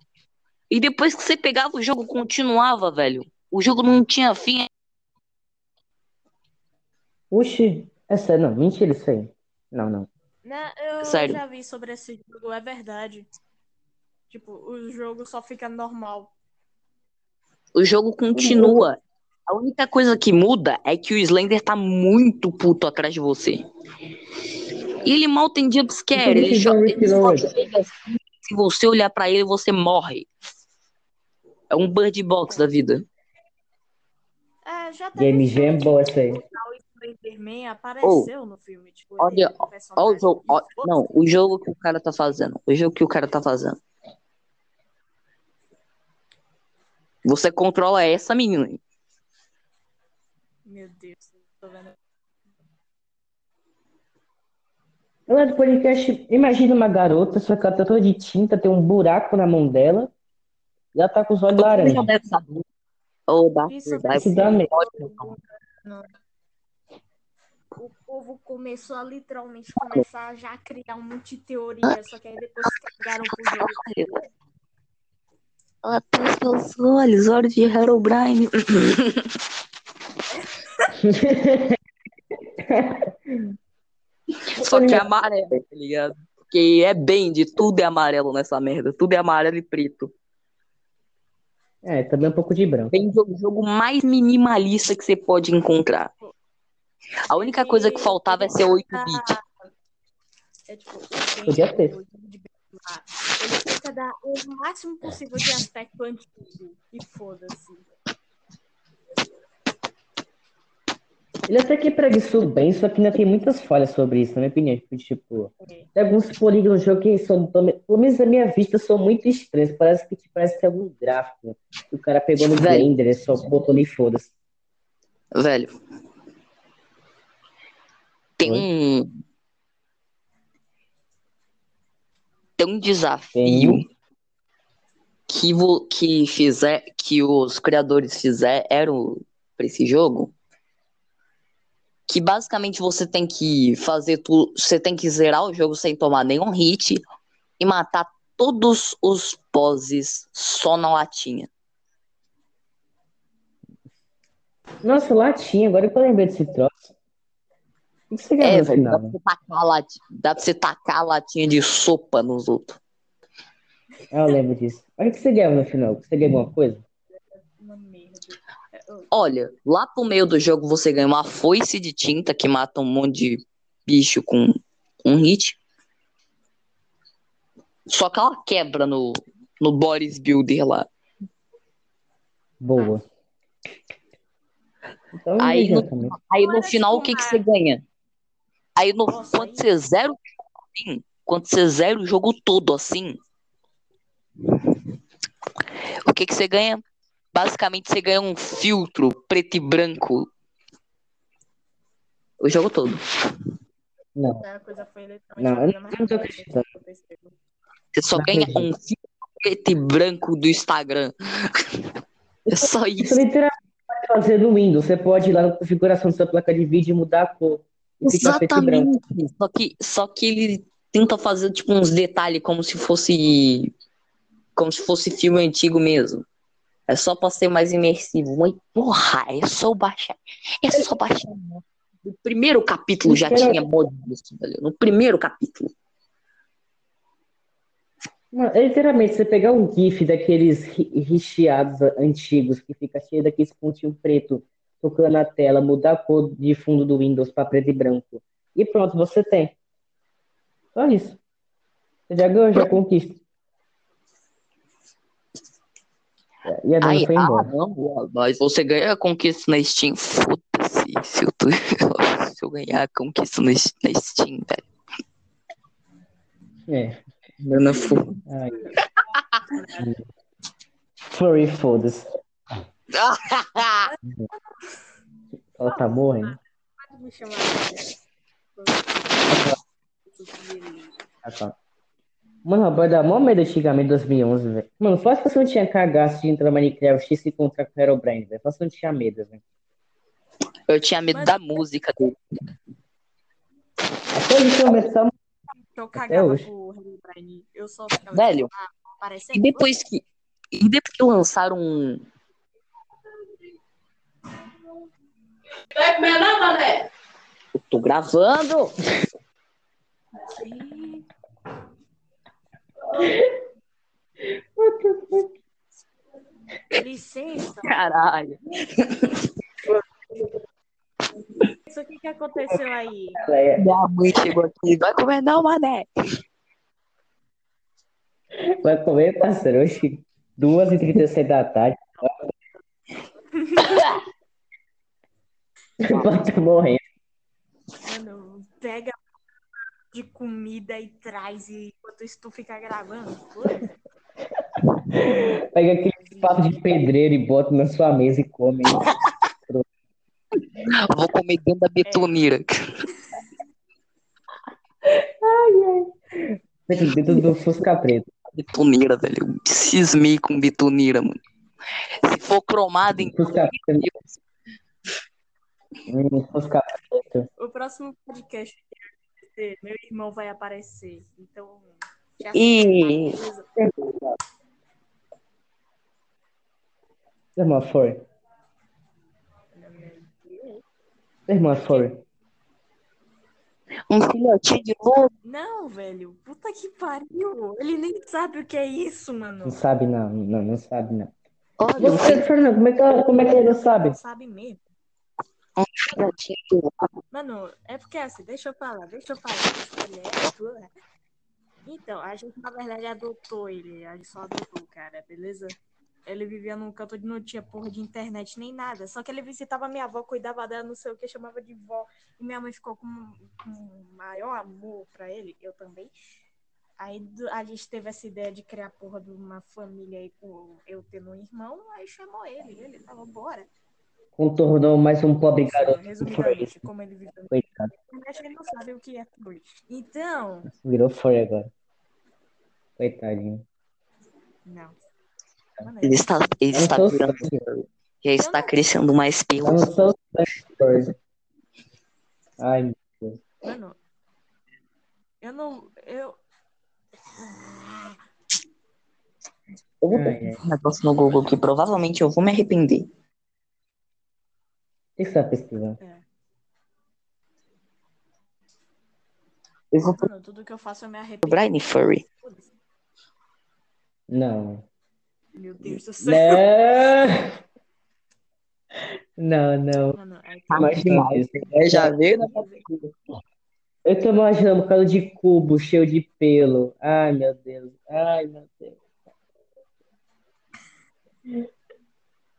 e depois que você pegava, o jogo continuava, velho. O jogo não tinha fim. Oxi, é sério, não, mentira isso aí. Não, não. Né, eu Sério. já vi sobre esse jogo, é verdade. Tipo, o jogo só fica normal. O jogo continua. A única coisa que muda é que o Slender tá muito puto atrás de você. E ele mal tem jumpscare. Então, Ele assim, se você olhar pra ele, você morre. É um bird box da vida. É, já teve Game Jam, boa essa aí. O Slenderman apareceu no filme. Tipo, Olha, ele é Olha o jogo. Ó- foda-se. não, o jogo que o cara tá fazendo. O jogo que o cara tá fazendo. Você controla essa menina. Meu Deus, tô vendo. Lá do podcast, imagina uma garota, só que ela tá toda de tinta, tem um buraco na mão dela, e ela tá com os olhos laranja. Ou Dark Isso Revival. Isso dá medo. O povo começou a literalmente começar a já criar um monte de teoria, só que aí depois cagaram pro jogo. Ela tem seus olhos, olhos de Herobrine. *laughs* Só que é amarelo, tá ligado? Porque é bem de tudo é amarelo nessa merda. Tudo é amarelo e preto. É, também um pouco de branco. Bem o jogo mais minimalista que você pode encontrar. A única coisa que faltava é ser 8-bit. É tipo, o Podia ter. Ele tenta dar o máximo possível de aspecto antigo. E foda-se. Ele até que preguiçou bem, só que ainda tem muitas falhas sobre isso, na minha opinião. Tipo, tipo, tem alguns polígonos no jogo que são, pelo menos na minha vista, são muito estranhos. Parece que, parece que tem algum gráfico que o cara pegou no Velho. Blender e só botou ali e foda-se. Velho. Tem Oi? um. Tem um desafio Tem. que, vo- que fizer, que os criadores fizeram para esse jogo. Que basicamente você tem que fazer tudo. Você tem que zerar o jogo sem tomar nenhum hit e matar todos os poses só na latinha. Nossa, latinha, agora que eu lembrei desse troço. O que você quer É, no velho, dá final? pra, você tacar dá pra você tacar a latinha de sopa nos outros. Eu lembro disso. Mas o que você ganhava no final? Você ganhou alguma coisa? Olha, lá pro meio do jogo você ganha uma foice de tinta que mata um monte de bicho com um hit. Só que ela quebra no, no Boris Builder lá. Boa. Então, Aí no, aí no final o que, que você ganha? Aí no, Nossa, quando você zera o jogo assim, quando você zera o jogo todo assim, o que que você ganha? Basicamente você ganha um filtro preto e branco o jogo todo. Não, A coisa foi literalmente Não, eu não- mais eu não tô acreditando. Você só Não ganha acredito. um filtro preto e branco do Instagram. *laughs* É só Isso isso. literalmente pode fazer no Windows. Você pode ir lá na configuração da sua placa de vídeo e mudar a cor. Exatamente. Só que, só que ele tenta fazer tipo uns detalhes como se fosse como se fosse filme antigo mesmo. É só pra ser mais imersivo. Mas, porra, é só baixar. É só baixar. No primeiro capítulo já tinha mod disso, velho. No primeiro capítulo. Mano, é literalmente você pegar um GIF daqueles recheados antigos que fica cheio daqueles pontinhos preto tocando na tela, mudar a cor de fundo do Windows para preto e branco. E pronto, você tem. Só isso. Você já ganhou, já conquista. E a Aí, foi ah, embora. não, mas você ganha a conquista na Steam. Foda-se. Se eu, tô- *laughs* se eu ganhar a conquista na na Steam, velho. É. Dana foda. Ai. Furry, foda-se. *laughs* Ela tá morrendo. Pode me chamar de- Ah, tá. Mano, rapaz, dá mó medo antigamente, 2011, velho. Mano, só se você não tinha cagaço de entrar no Minecraft e se encontrar com o Herobrine, velho. Só se não tinha medo, velho. Eu tinha medo Mas- da música dele. Até hoje eu medo só... Eu cagava Herobrine. Eu só ficava Velho, tipo, ah, E depois que. E depois que lançaram um. Eu tô gravando! Licença. Caralho. Isso o que que aconteceu aí? Minha mãe chegou aqui. Vai comer não, mané. Vai comer, parceiro, hoje, 2h36 da tarde. *laughs* Pode tá morrendo. Mano, pega de comida e traz e enquanto isso tu fica gravando. *laughs* Pega aquele papo de pedreiro e bota na sua mesa e come. Vou comer dentro da betoneira. Dentro dentro do Fusca Preto. Betoneira, velho. Eu cismei com betoneira, mano. Se for cromado, então. Fusca Preto. Hum, Preto. O próximo podcast que meu irmão vai aparecer. Então, já E-? Irmã Furry. Irmã Furry. Um filhotinho de lobo. Não, velho. Puta que pariu. Ele nem sabe o que é isso, mano. Não sabe não, não, não sabe não. Olha, Você, Fernando, como é que, como é que ele não sabe? Não sabe mesmo. Mano, é porque assim, deixa eu falar, deixa eu falar. É tua. Então, a gente na verdade adotou ele. A gente só adotou cara, beleza? ele vivia num canto onde não tinha porra de internet nem nada. Só que ele visitava minha avó, cuidava dela, não sei o que, chamava de vó. E minha mãe ficou com, com maior amor pra ele, eu também. Aí a gente teve essa ideia de criar porra de uma família aí com eu tendo um irmão, aí chamou ele. Ele falou, bora. Contornou mais um pobre garoto. Resumidamente, como ele na Coitado. ele não sabe o que é furry. Então, Virou furry agora. Coitadinho. não. Mano, Ele está, ele Eu está virando furry. Já está crescendo mais Eu não pelos. sou furry. Ai, meu Deus. Mano, eu não. Eu. Eu vou pesquisar um negócio no Google que provavelmente eu vou me arrepender. O que você tá pesquisando? É. Eu vou Mano, tudo que eu faço eu me arrependo. Brian Furry. Não. Meu Deus do céu. Não. Não, não. Mano, é que- Mas demais. É, já veio na Eu tô imaginando um bocado de cubo cheio de pelo. Ai, meu Deus. Ai, meu Deus.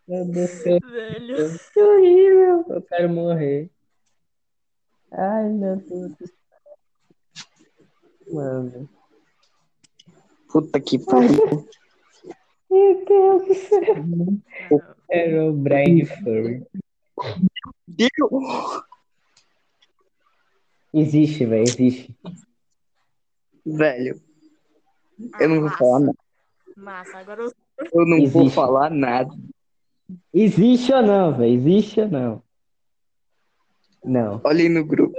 Meu Deus do céu. Velho. Que horrível. Eu quero morrer. Ai, meu Deus do céu. Mano. Puta que pariu. Meu Deus do céu. Mano, Era o Brian Furry. Existe, velho. Existe. Velho, eu não vou massa, falar nada. Massa, agora eu. Eu não vou Existe. falar nada. Existe ou não, velho? Existe ou não? Não. Olha aí no grupo.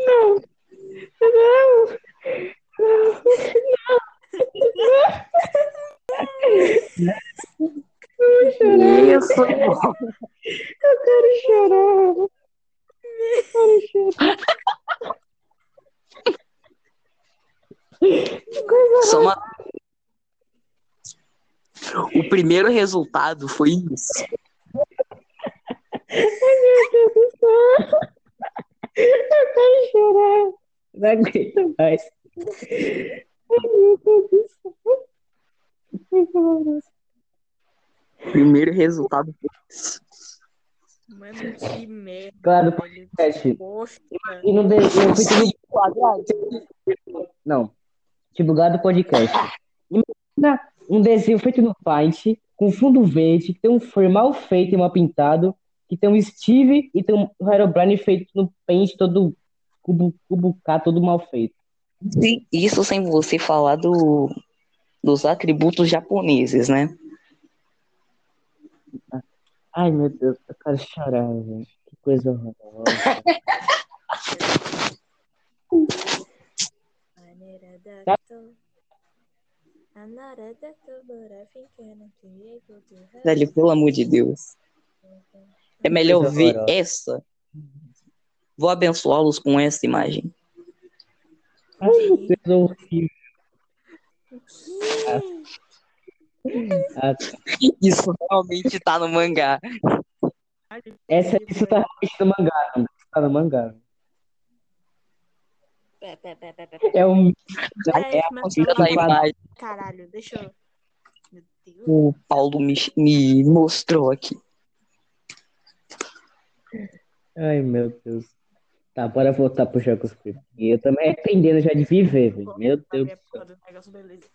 Isso. Eu quero chorar. Eu quero chorar. Só uma... O primeiro resultado foi isso. Meu Deus do céu. Eu quero chorar. Não aguento mais. Ai, meu Deus do céu. Ai, meu Deus. O primeiro resultado foi. Mano, que merda. Claro, podcast. Poxa. E no de... eu fui no Não. Tipo, do podcast. Imagina um desenho feito no Paint, com fundo verde, que tem um fur mal feito e mal pintado, que tem um Steve e tem um Herobrine feito no Paint todo cubo, cubo K, todo mal feito. Sim, Isso sem você falar do, dos atributos japoneses, né? Ai, meu Deus, eu quero chorar, velho. Que coisa horrorosa. Velho, pelo amor de Deus. É melhor ver essa. Vou abençoá-los com essa imagem. Ai, meu Deus, horrível. Ah, Isso realmente tá no mangá. essa, isso tá realmente no mangá, não. Isso tá no mangá. Pé, pé, pé, pé, pé, pé. É um. Peraí, É a tá da imagem Caralho, deixa eu. Meu Deus. que o Paulo me, me mostrou aqui. Ai, meu Deus. Tá, bora voltar pro Jogos. E eu tô me arrependendo já de viver, velho. Meu Deus. a porra do negócio, beleza.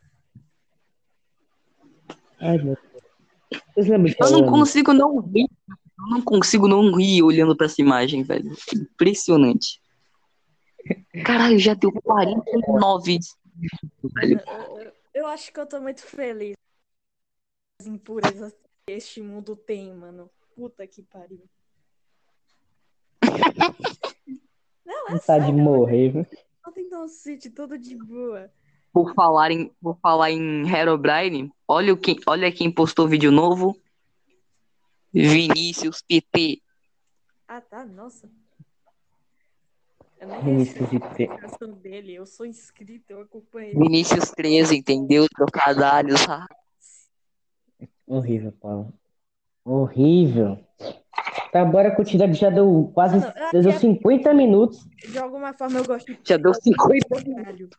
Ai, meu Deus. De Eu não consigo não rir. Eu não consigo não rir olhando pra essa imagem, velho. Impressionante. Caralho, já deu 49. Velho. Eu, acho que eu tô muito feliz com as impurezas que este mundo tem, mano. Puta que pariu. *laughs* Não, é Vontade de sério, morrer, viu? Eu tenho um City todo de boa. Por falar em, por falar em Herobrine, olha, o quem, olha quem postou vídeo novo. Vinícius PT. Ah, tá, nossa. Eu nem Vinícius PT. dele. Eu sou inscrito, eu acompanho. Vinícius 13, entendeu? Trocadalhos. ah. Horrível, Paulo. Horrível. Tá, bora continuar que já deu quase. Mano, eu Já deu acho 50 minutos. De alguma forma eu gosto de Já deu 50. caralho.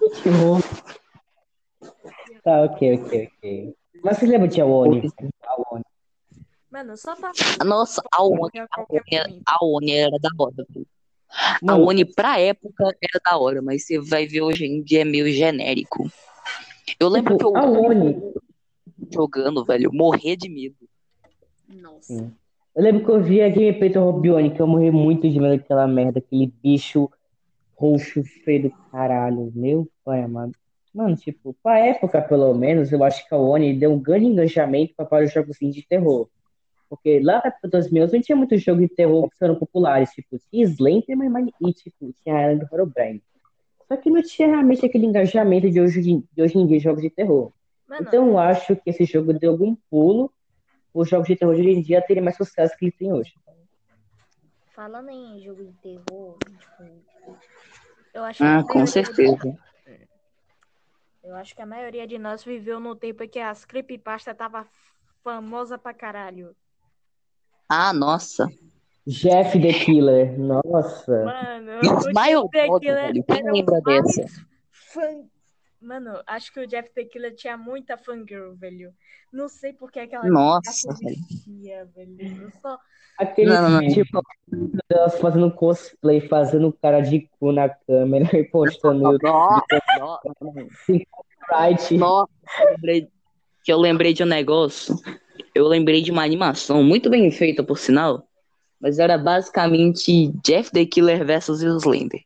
Que. Tá, ok, ok, ok. Mas você lembra de Aoni? Aoni. Mano, só pra. Nossa, a Oni, a Oni, a Oni era da hora. viu? A Oni pra época era da hora, mas você vai ver hoje em dia é meio genérico. Eu lembro que tipo, eu a Oni. jogando, velho, eu morria de medo. Nossa. Sim. Eu lembro que eu vi a gameplay do Robione, que eu morri muito de medo daquela merda, aquele bicho roxo feio do caralho. Meu pai amado. Mano, tipo, pra época, pelo menos, eu acho que a Oni deu um grande engajamento para para os jogos assim, de terror. Porque lá na época dos meus não tinha muitos jogos de terror que foram populares, tipo, tinha Slenderman mas- e, tipo, tinha a Island Herobrine. Só que não tinha realmente aquele engajamento de hoje, de hoje em dia de jogos de terror. Mano, Então eu acho que esse jogo deu algum pulo os jogos de terror de hoje em dia terem mais sucesso que ele tem hoje. falando em jogo de terror, tipo, eu acho que Ah, a com maioria certeza. de- eu acho que a maioria de nós viveu no tempo em que as creepypasta tava famosa pra caralho. Ah, nossa. Jeff the Killer, nossa. Mano, Smile o Jeff Dog, the Killer era o mais dessa? Mano, acho que o Jeff the Killer tinha muita fangirl, velho. Não sei por que aquela Nossa, desgraça velho. existia, velho. Eu só... Aquele Não, não, não. vídeo delas fazendo cosplay, fazendo cara de cu na câmera *laughs* e postando. Nossa, nossa, nossa, eu lembrei- que eu lembrei de um negócio. Eu lembrei de uma animação muito bem feita, por sinal. Mas era basicamente Jeff the Killer versus Slender.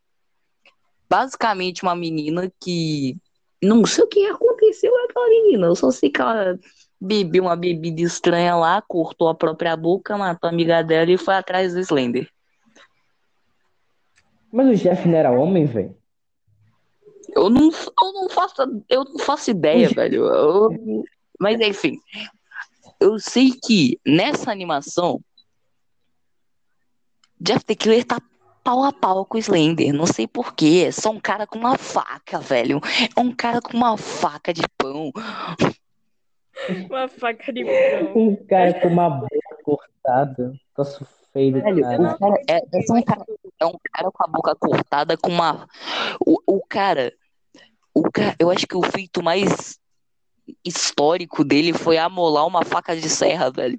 Basicamente uma menina que. Não sei o que aconteceu com aquela menina. Eu só sei que ela bebeu uma bebida estranha lá, cortou a própria boca, matou a amiga dela e foi atrás do Slender. Mas o Jeff não era homem, velho? Eu não, eu não faço, eu não faço ideia, *laughs* velho. Eu- mas enfim, eu sei que nessa animação, Jeff the Killer tá pau a pau com o Slender. Não sei porquê. É só um cara com uma faca, velho. É um cara com uma faca de pão. Uma faca de pão. Um cara com uma boca cortada. Troço feio Velho, cara. cara é, é só um cara, é um cara com a boca cortada com uma. O, o cara. O cara, eu acho que o feito mais histórico dele foi amolar uma faca de serra, velho.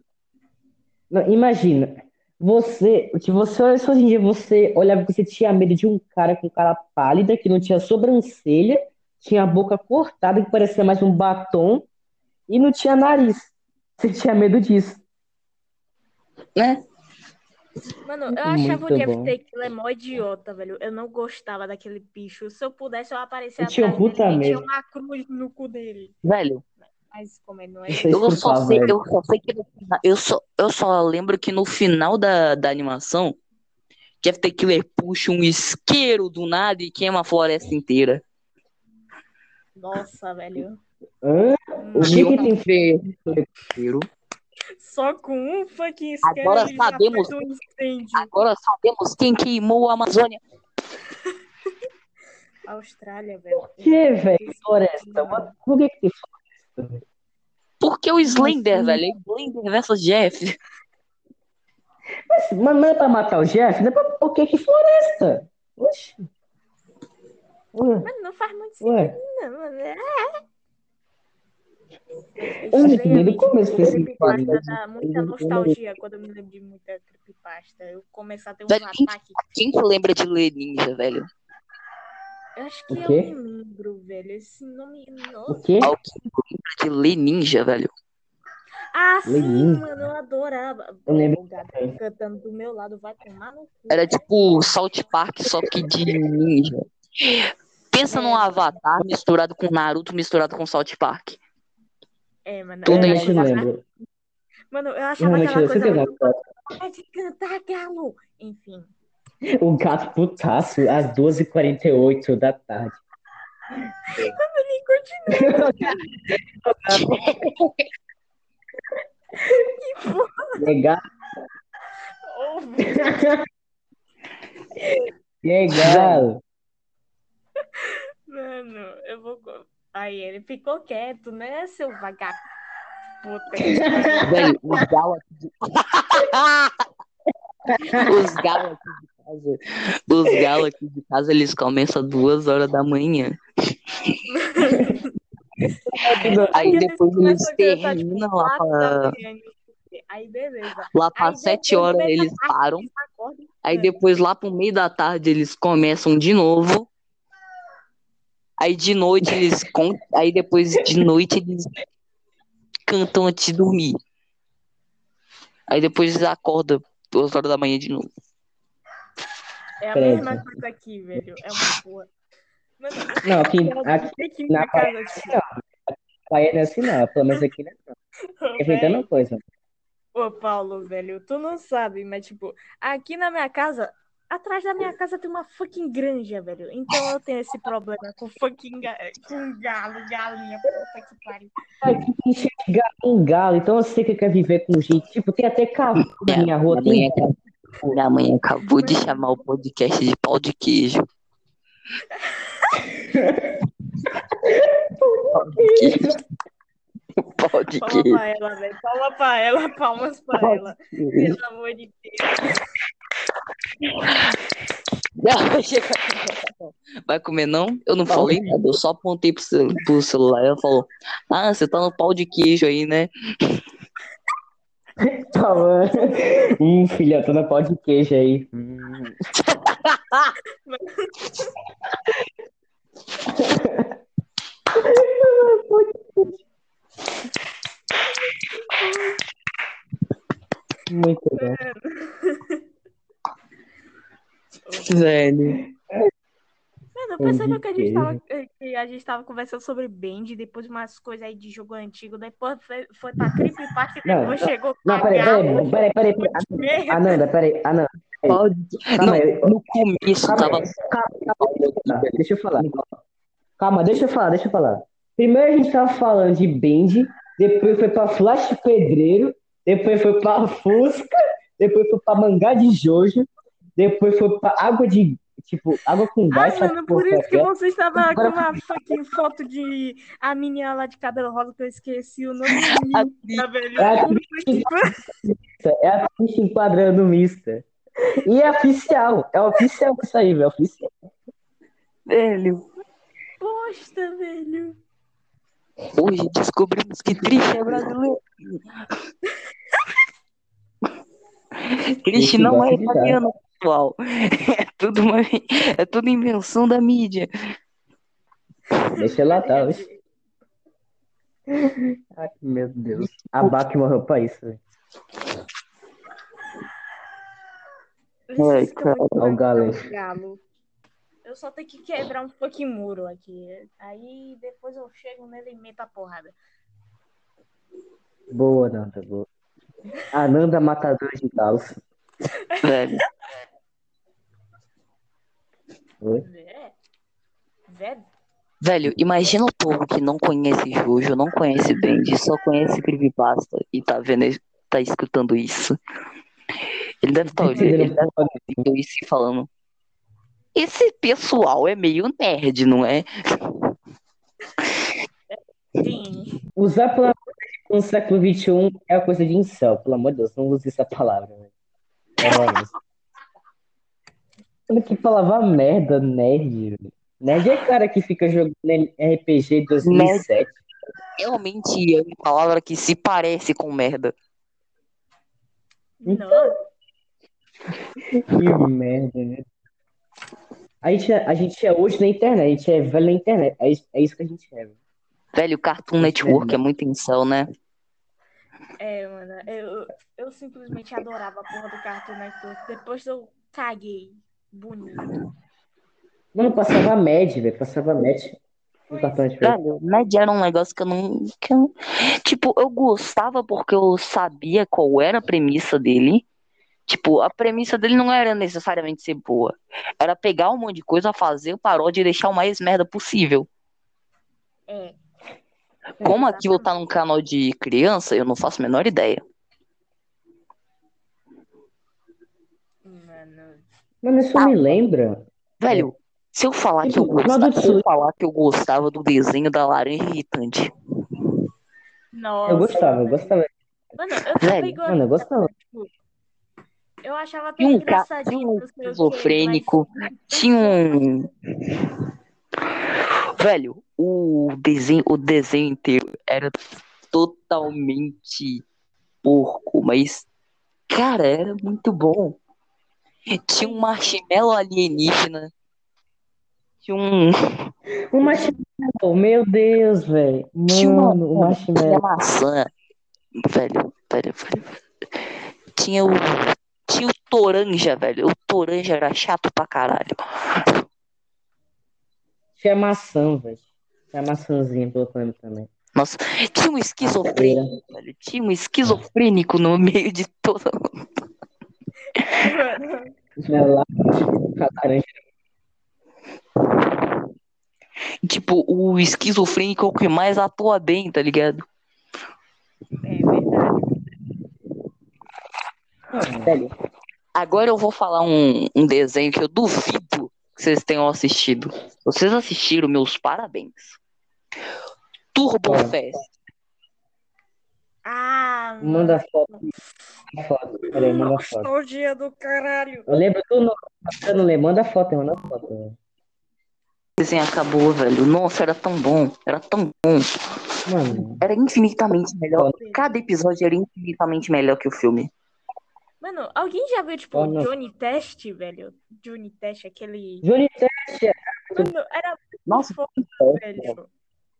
Não, imagina, você, se você olha hoje em dia, você olhava que você tinha medo de um cara com cara pálida, que não tinha sobrancelha, tinha a boca cortada, que parecia mais um batom, e não tinha nariz. Você tinha medo disso. Né? Mano, eu achava o Muito Jeff Killer mó idiota, velho. Eu não gostava daquele bicho. Se eu pudesse, eu aparecia Eu tinha atrás puta dele e tinha medo. uma cruz no cu dele. Velho, Mas como ele não é é eu só sei, eu só sei que no final- eu só, eu só lembro que no final da, da animação, Jeff the Killer puxa um isqueiro do nada e queima a floresta inteira. Nossa, velho. Hã? O De que que tem isqueiro. Só com um fucking Agora isqueiro já sabemos-. Agora sabemos quem queimou a Amazônia. *laughs* Austrália, velho. que, velho? Floresta. Por que que tem floresta? Porque o Slender, assim? velho, Slender versus Jeff. Mas, mas não é pra matar o Jeff? Não é pra... Por que que floresta? Oxi. Ué, Mas não faz muito sentido, ué. não, mano. É. Eu começo pensei creepypasta, que dá eu muita nostalgia quando eu me lembro de muita creepypasta. Eu começar a ter uns Velho, quem- ataques. Quem que lembra de Lê Ninja, velho? Eu acho que O eu quê? me lembro, velho. Esse nome. O Nossa. quê? Alguém lembra de Lê Ninja, velho? Ah, sim, mano, eu adorava. Eu lembro O gato cantando do meu lado vai tomar no cu. Era tipo South Park, só que de ninja. Pensa É. num Avatar misturado com Naruto, misturado com South Park. É, mano. Tudo era Eu isso. realmente aquela coisa- lembro. Mano, eu Eu achava aquela eu sempre coisa. lembro. Pode cantar, galo! Enfim. O gato putaço às 12h48 da tarde. Ele continua. Legal, ouvindo. legal. Mano, eu vou. Aí ele ficou quieto, né, seu vagabundo? Os galos aqui de... *laughs* Os galos aqui de casa. Os galos aqui de casa, eles começam às duas horas da manhã. *laughs* Aí depois eles tipo, terminam lá quatro da pra. Aí beleza. lá para sete horas eles param. Aí depois lá pro meio da tarde eles começam de novo. Aí de noite eles aí depois de noite eles cantam antes de dormir. Aí depois eles acordam duas horas da manhã de novo. É a mesma coisa aqui, velho. É uma porra. Mano, Não, aqui, *laughs* aqui tem que ir na na casa, Bahia tipo, não. Bahia não é assim, não. Pelo menos aqui não é. não. Inventando coisa. Ô, Paulo, velho, tu não sabe, mas, tipo, aqui na minha casa, atrás da minha casa tem uma fucking granja, velho. Então eu tenho esse problema com fucking ga- com galo, galinha, puta que pariu. Aqui tem cheio de galo, galo, então eu sei que quer viver com gente. Tipo, tem até carro na minha rua. Minha mãe, Tem minha mãe acabou de chamar o podcast de pau de queijo. Pau de queijo. Pau de Palma queijo. pra ela, velho. Palma pra ela, palmas pra ela. Pelo amor de Deus. Não, chega. Vai comer não? Eu não falei nada, eu só apontei pro, cel- pro celular e ela falou: Ah, você tá no pau de queijo aí, né? *laughs* Falando. Hum, filha, tô no pau de queijo aí. Hum. Muito bom. Velho. Mano, Pão de percebeu que a gente tava, queijo. que a gente tava conversando sobre Band, depois umas coisas aí de jogo antigo, depois foi, foi pra Creepypasta e Não, depois chegou Não, peraí, peraí, peraí, peraí. *laughs* Merda. Ananda, peraí, Ananda. Pau de... Calma Não, aí. no começo Calma tava. Calma, calma, deixa eu falar. Calma, deixa eu falar, deixa eu falar. Primeiro a gente tava falando de Band, depois foi pra Flash Pedreiro, depois foi pra Fusca, depois foi pra Mangá de Jojo, depois foi pra água de. Tipo, água com Ah, gás. sabe mano, porra por isso que você estava com uma *laughs* fucking foto de a menina lá de cabelo rosa que eu esqueci o nome *laughs* A Mista, velho. É a pariu. É a ficha enquadrando mista. E é oficial, é oficial isso aí, velho, é oficial. Velho. Posta, velho. Hoje descobrimos que triste é brasileiro. Triste não é italiano, pessoal. *laughs* É tudo, uma... é tudo invenção da mídia. Deixa lá, tá? oxe. Ai, meu Deus. A Bach morreu pra isso, velho. Ai, vou Olha o galo. Eu só tenho que quebrar um fucking muro aqui. Aí depois eu chego nele e meto a porrada. Boa, Nanda, boa. Ananda Matador de Galos. Velho. Oi? É. Velho. Velho, imagina o povo que não conhece Jojo, não conhece Band, só conhece Creepypasta e tá vendo, tá escutando isso. Ele deve estar olhando, ele deve estar ouvindo isso e falando. Esse pessoal é meio nerd, não é? Sim. *laughs* Usar pela no século XXI é uma coisa de incel, pelo amor de Deus, não use essa palavra, velho. É horroroso. Olha que palavra merda, nerd. Nerd é cara que fica jogando RPG de 2007. Realmente é uma palavra que se parece com merda. Não. *laughs* Que merda, né? A gente, é- a gente é hoje na internet, a gente é velho na internet. É isso, é isso que a gente é. velho. Velho, Cartoon Network é muito incel, né? É, mano. Eu, eu simplesmente adorava a porra do Cartoon Network. Depois eu caguei. Bonito. Mano, passava Mad, velho. Passava Mad. No cartão de Velho, Ned era um negócio que eu não. Que eu, tipo, eu gostava porque eu sabia qual era a premissa dele. Tipo, a premissa dele não era necessariamente ser boa. Era pegar um monte de coisa, fazer paródia e deixar o mais merda possível. É. Como aquilo tá num canal de criança, eu não faço a menor ideia. Mano. Isso Ah, me lembra. Velho, se eu falar que eu gostava, se eu falar que eu gostava do desenho da laranja irritante. Nossa. Eu gostava, eu gostava. Mano, eu Velho, Mano, eu gostava. Tipo, eu achava até um, engraçadinho. tinha um esquizofrênico, mas- tinha um. Velho, o desenho, o desenho inteiro era totalmente porco, mas, cara, era muito bom. Tinha um marshmallow alienígena. Tinha um. O marshmallow, meu Deus, velho. Tinha Mano, o mano, tinha marshmallow. maçã. Velho, velho, velho. Tinha o. Tinha o Toranja, velho. O Toranja era chato pra caralho. Tinha maçã, velho. Tinha maçãzinha plano também. Nossa, tinha um esquizofrênico, velho. Tinha um esquizofrênico no meio de todo. Mano, Laranja. *laughs* Tipo, o esquizofrênico é o que mais atua bem, tá ligado? é verdade. Agora eu vou falar um, um desenho que eu duvido que vocês tenham assistido. Vocês assistiram, meus parabéns. Turbo É. Fest. Ah, manda foto. Manda foto. Peraí, manda foto. nostalgia do caralho. Eu lembro do nome. Eu não lembro. Manda foto, manda foto. velho. O desenho acabou, velho. Nossa, era tão bom. Era tão bom. Mano, Era infinitamente melhor. Cada episódio era infinitamente melhor que o filme. Mano, alguém já viu, tipo, Oh, não. Johnny Test, velho? Johnny Test, aquele. Johnny Test. Mano, era muito Nossa, fofo, velho.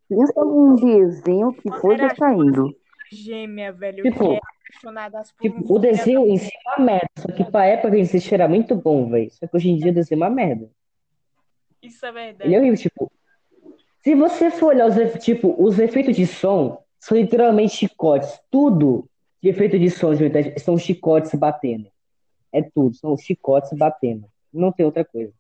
pensa num desenho que foi Era decaindo. Gêmea, velho. Tipo, que era apaixonadas por Tipo, um o desenho em si é uma merda. Só que pra época que ele assistia era muito bom, velho. Só que hoje em dia o desenho é uma merda. Isso é verdade. Ele é horrível, tipo. Se você for olhar os, efe- tipo, os efeitos de som, são literalmente chicotes. Tudo de efeito de som são chicotes batendo. É tudo, são chicotes batendo. Não tem outra coisa.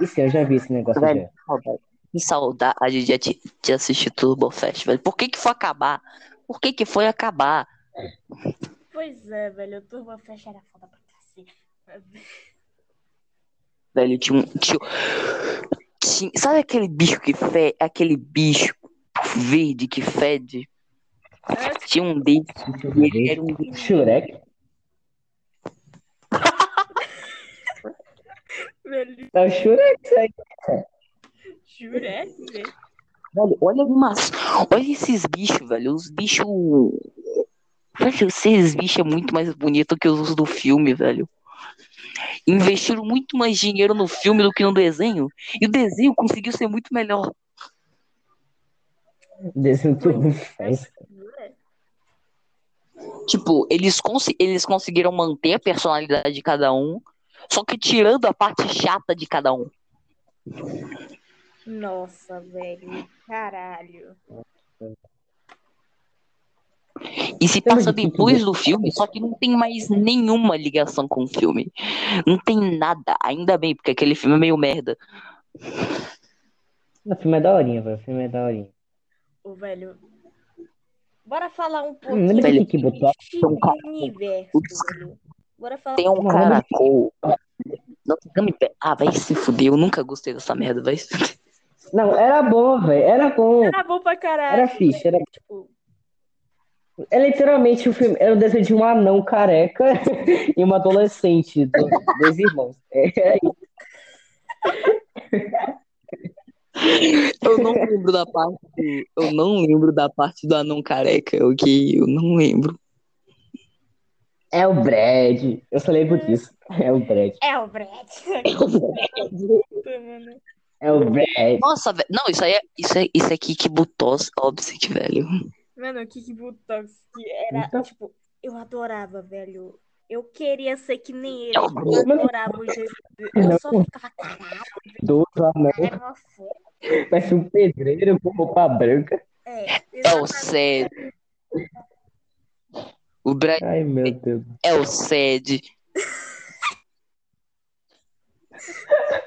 Isso eu já vi esse negócio Velho, já. saudade. Que saudade de, de, de assistir Turbo Fest, velho. Por que que foi acabar? Por que que foi acabar? Pois é, velho. O Turbo Fest era foda pra cacete. Velho, tinha um. Tinha, tinha- sabe aquele bicho que fede? Aquele bicho verde que fede? É, Tinha um desse. E ele era um. Shurek? *laughs* velho, É o Shurek isso aí. juré, velho. Velho, olha umas. Olha esses bichos, velho. Os bichos. Velho, esses bichos é muito mais bonito que os do filme, velho. Investiram muito mais dinheiro no filme do que no desenho. E o desenho conseguiu ser muito melhor. Desenho tudo festa. Juré. Tipo, eles, cons eles conseguiram manter a personalidade de cada um, só que tirando a parte chata de cada um. Nossa, velho. Caralho. E se passa depois do filme, só que não tem mais nenhuma ligação com o filme. Não tem nada. Ainda bem, porque aquele filme é meio merda. O filme é daorinha, velho. O filme é daorinha. Ô, velho. Bora falar um Hum, pouquinho lembra Velho, de que botou? universo, velho. Bora falar Tem um. Não, pe- Ah, vai se fuder. Eu nunca gostei dessa merda. Vai se fuder. Não, era bom, velho. Era bom. Era bom pra caralho. Era fixe. Era... Tipo, É literalmente o filme. Era o desenho de um anão careca *laughs* e uma adolescente, do- dois irmãos. É, Eu não lembro da parte. do- Eu não lembro da parte do anão careca. O que eu não lembro. é o Brad. Eu só lembro disso. É o Brad. é o Brad. Puta, mano. É o Brad. Nossa, velho. Não, isso aí é. Isso, é, isso aqui que Butos Obsic, velho. Mano, o Kiki Butox, que era, Então- tipo, eu adorava, velho. Eu queria ser que nem ele. É Eu adorava o jeito dele. Eu só ficava, caralho, Do anão. era uma foda. Parece um pedreiro com roupa branca. É, É o. Sed. O Brad Ai, meu Deus. é o Sed. *laughs*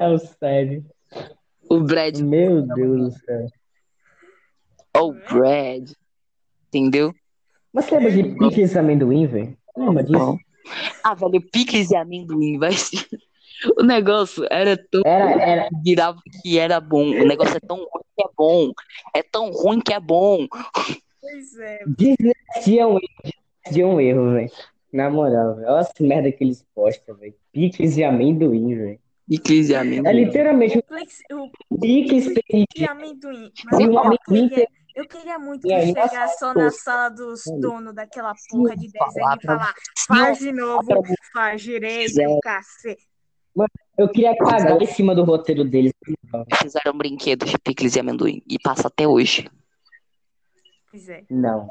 É o sério. O Brad Meu Deus do céu. é o Brad. Entendeu? Mas você lembra de Picles Amendoim, velho? Lembra disso? Ah, velho, picles e amendoim, vai ser. *laughs* O negócio era tão Era, era, virava que era bom. O negócio é tão ruim que é bom. É tão ruim que é bom. Pois é. Desistia um erro, desistia um erro, velho. Na moral, velho. Olha essa merda que eles postam, velho. Picles e amendoim, velho. Picles e É literalmente um o picles e PNG amendoim. Mas um eu queria, eu queria muito que aí, chegasse só na sala dos donos daquela porra de desenho falar e falar, faz de novo, pra faz direito, vocês, cacete. Eu queria cagar em cima do roteiro deles. fizeram brinquedos de picles e amendoim e passa até hoje. Pois é. Não.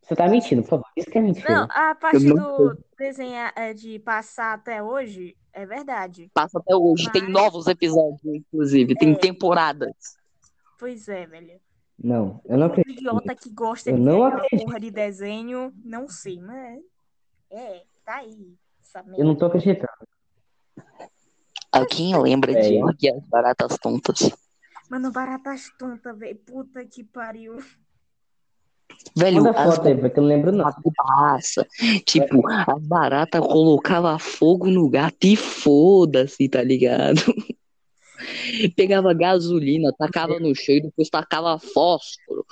Você tá mentindo, por favor. Isso que é mentira. Não, a parte não do desenho é, de passar até hoje é verdade. Passa até hoje. Tem Mas- novos episódios, inclusive. Tem É. temporadas. Pois é, velho. Não, eu não Um acredito. idiota que gosta Eu de não porra de desenho, não sei, mas é, tá aí. Eu não tô acreditando. Alguém lembra de É. York e as baratas tontas? Mano, baratas tonta, velho. Puta que pariu. Velho, Manda as foto aí, porque eu não lembro não. Nossa, tipo, as baratas colocavam fogo no gato e foda-se, tá ligado? *laughs* Pegava gasolina, tacava no chão e depois tacava fósforo.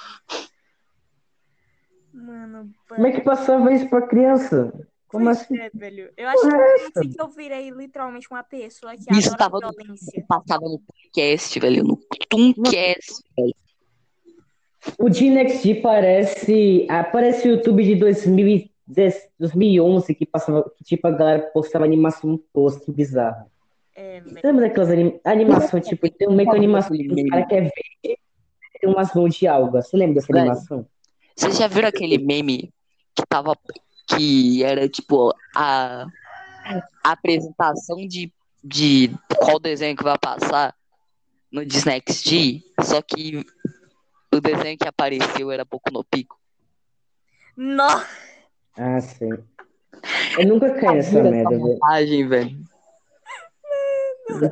Mano, Como é que passava isso pra criança? Como pois assim? é, velho. Eu acho que assim que eu virei literalmente uma pessoa que Isso adora tava no, violência. passava no Tooncast, velho, no Tooncast, velho. O DNXD parece. Ah, parece o YouTube de 2010, 2011 que passava. Que tipo a galera postava animação tosca e bizarra. É, velho. Lembra daquelas anim... animações? Tipo, tem um meio que animação que os caras querem ver. Tem umas mãos de alga. Você lembra dessa animação? Vocês já viram aquele meme que tava. que era tipo a, a apresentação de, de qual desenho que vai passar no Disney XD, só que o desenho que apareceu era pouco no pico. Nossa! Ah, sim. Eu nunca caí nessa merda, velho. montagem, velho.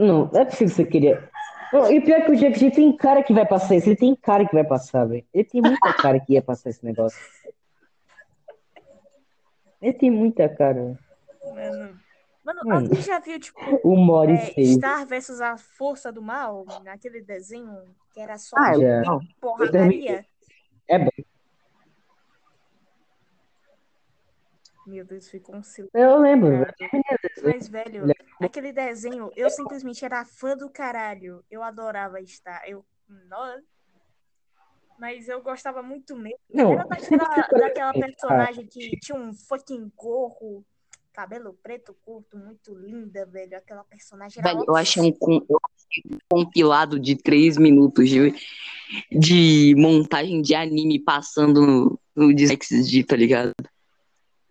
Não, não é possível que você queria. Não, e pior que o Jack tem cara que vai passar isso. Ele tem cara que vai passar, velho. Ele tem muita cara que ia passar esse negócio. Ele tem muita cara. Mano, mano Mano. alguém já viu, tipo, O é. Star versus a Força do Mal? Naquele desenho que era só Ah, não. porradaria? É bom. Meu Deus, ficou um silêncio. Eu lembro. Mas, velho, aquele desenho, eu simplesmente era fã do caralho. Eu adorava estar. Eu. Nossa. Mas eu gostava muito mesmo. Não, Era daquela, *laughs* daquela personagem que tinha um fucking gorro, cabelo preto curto, muito linda, velho. Aquela personagem Velho, eu achei um, com- eu achei um compilado de três minutos de, de montagem de anime passando no, no Disney XD, tá ligado?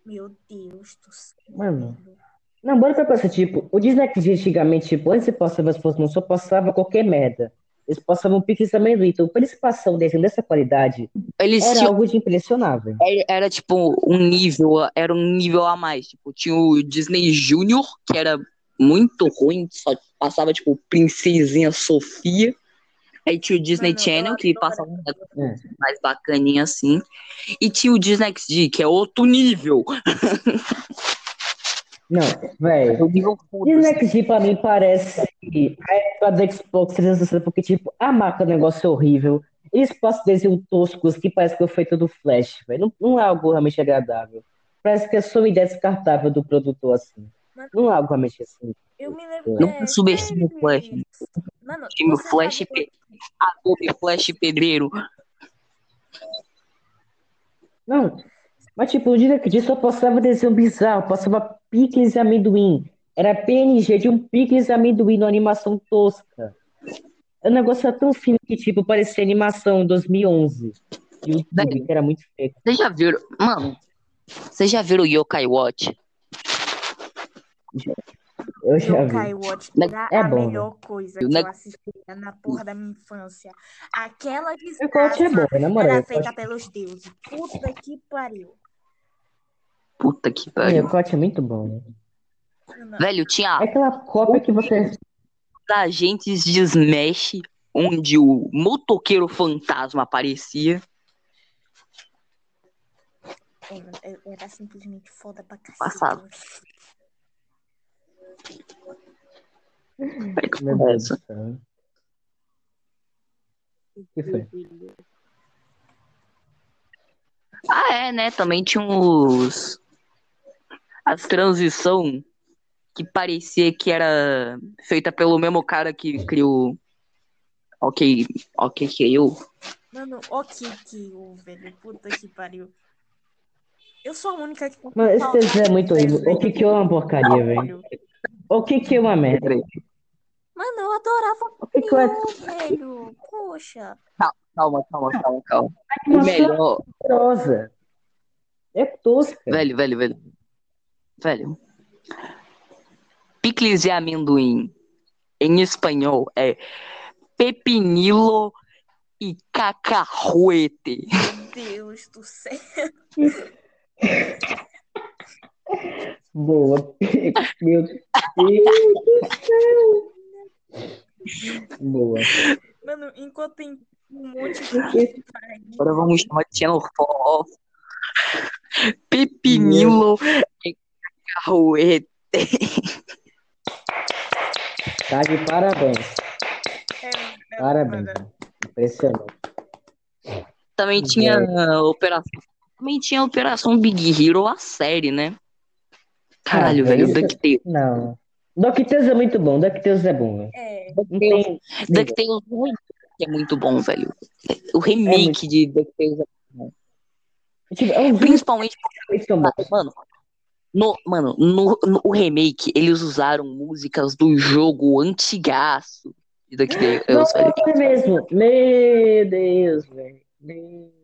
Meu Deus do céu. Mano. Não, bora pra coisa, tipo, o Disney XD antigamente, tipo, antes de passar as fotos, não só passava qualquer merda. Eles passavam pixels amendoim. Então, pra eles passar um desenho dessa qualidade, Eles era tinham algo de impressionável. Era, era, tipo um nível, era um nível a mais. Tipo, tinha o Disney Junior, que era muito ruim, só passava, tipo, Princesinha Sofia. Aí tinha o Disney Mano, Channel, que passava um negócio mais bacaninha assim. E tinha o Disney XD, que é outro nível. *laughs* Não, velho. O Disney foda-se. XD pra mim parece a época do Xbox 360, porque, tipo, a marca é um negócio horrível. Eles passam desenhos toscos que parece que foi feito do Flash, velho. Não, não é algo realmente agradável. Parece que é só uma ideia descartável do produtor, assim. Não é algo realmente assim. Eu me lembro. Não é, subestime o Flash. Mano, Time você Flash, pe... Adobe Flash Pedreiro. Não, mas tipo, o Disney XD só passava desenho bizarro, passava picles e amendoim. Era PNG de um picles e amendoim na animação tosca. O negócio era tão fino que, tipo, parecia animação 2011. YouTube, Velho. que era muito feio. Vocês já viram? Mano, vocês já viram o Yokai Watch? Eu já Yokai vi. Watch Né- era é a bom, melhor coisa que Né- eu assistia na porra da minha infância. Aquela O é desgraça bom, na moral. era O feita pelos deuses. Puta que pariu. Puta que pariu. o corte é muito bom. né? Velho, tinha É aquela cópia que você. agentes de Smash, onde o motoqueiro fantasma aparecia. era, simplesmente foda pra cacete. Passado. Velho, que é céu. O que foi? Ah, é, né? Também tinha os. As transição que parecia que era feita pelo mesmo cara que criou. Ok, ok, criou. Mano, o Kikyo, velho. Puta que pariu. Eu sou a única que. Mano, esse desenho é muito horrível. O que que é uma porcaria, velho? O que que é uma merda? Mano, eu adorava O que que é Kikyo, velho. Poxa. Calma, calma, calma, calma. Uma melhor. rosa? É tosca. Velho, velho, velho. Velho. Picles de amendoim em espanhol é pepinilo e cacahuete. Meu Deus do céu. Boa. Meu Deus do céu. Boa. Mano, enquanto tem um monte de. Agora vamos chamar de 4. Pepinilo e cacahuete. Tá de parabéns. É, é, Parabéns. mano. Impressionante. Também tinha a operação. Também tinha a Operação Big Hero, a série, né? Caralho, Ah, velho, isso- DuckTales. Não. DuckTales é muito bom. DuckTales é bom, velho. É, Não tem... DuckTales que é muito bom, velho. O remake de DuckTales é Tipo, é um vídeo principalmente que tão bom. Mano, no, mano, no, no o remake, eles usaram músicas do jogo antigaço de DuckTales, velho. Nossa, é mesmo. Meu Deus, velho. Meu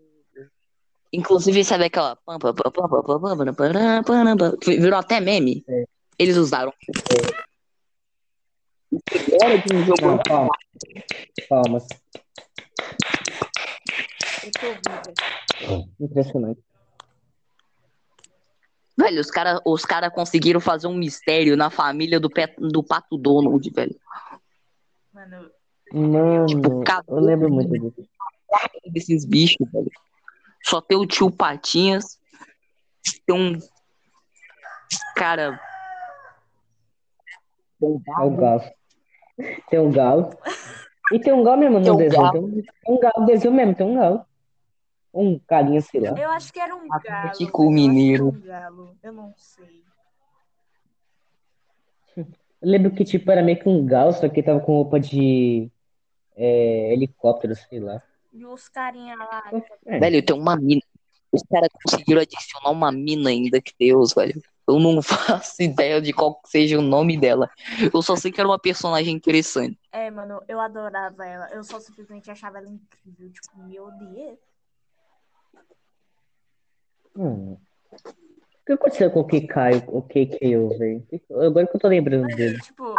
Inclusive, sabe aquela. que Virou até meme? É. Eles usaram. Era de um jogo Não, calma. Eu. Impressionante. Velho, os caras os cara conseguiram fazer um mistério na família do, pet, do Pato Donald, velho. Mano, Mano, eu lembro muito disso. Desses bichos, velho. Só tem o tio Patinhas. Tem um. Cara. É o galo. Tem um galo. E tem um galo mesmo Tem no um desenho. galo. Tem um, tem um galo no desenho mesmo, tem um galo. Um galinha, sei lá. eu acho que era um galo. Atlético velho, eu acho que Mineiro. era um galo. Eu não sei. Eu lembro que, tipo, era meio que um galo, só que tava com roupa de é, helicóptero, sei lá. E os carinha lá. É. Velho, tem uma mina. Os caras conseguiram adicionar uma mina ainda que Deus, velho. Eu não *laughs* faço ideia de qual que seja o nome dela. Eu só sei que era uma personagem interessante. É, mano, eu adorava ela. Eu só simplesmente achava ela incrível. Tipo, meu Deus. Hum. O que aconteceu com o Kikaio, o KKO, velho? Agora que eu tô lembrando dele. Tipo,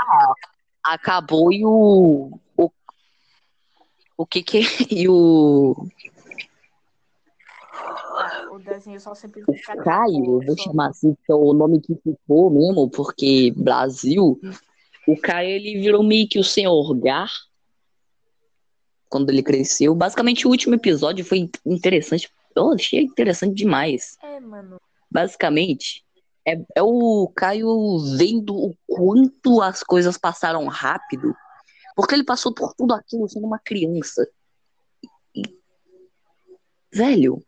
Acabou e o. O, o que que. *laughs* E o. o desenho só sempre O Caio, eu vou chamar assim, que é o nome que ficou mesmo, porque Brasil. O Caio, ele virou meio que o senhor Gar. Quando ele cresceu. Basicamente, o último episódio foi interessante. Eu achei interessante demais. É, mano. Basicamente, é, é o Caio vendo o quanto as coisas passaram rápido. Porque ele passou por tudo aquilo sendo uma criança. E- velho,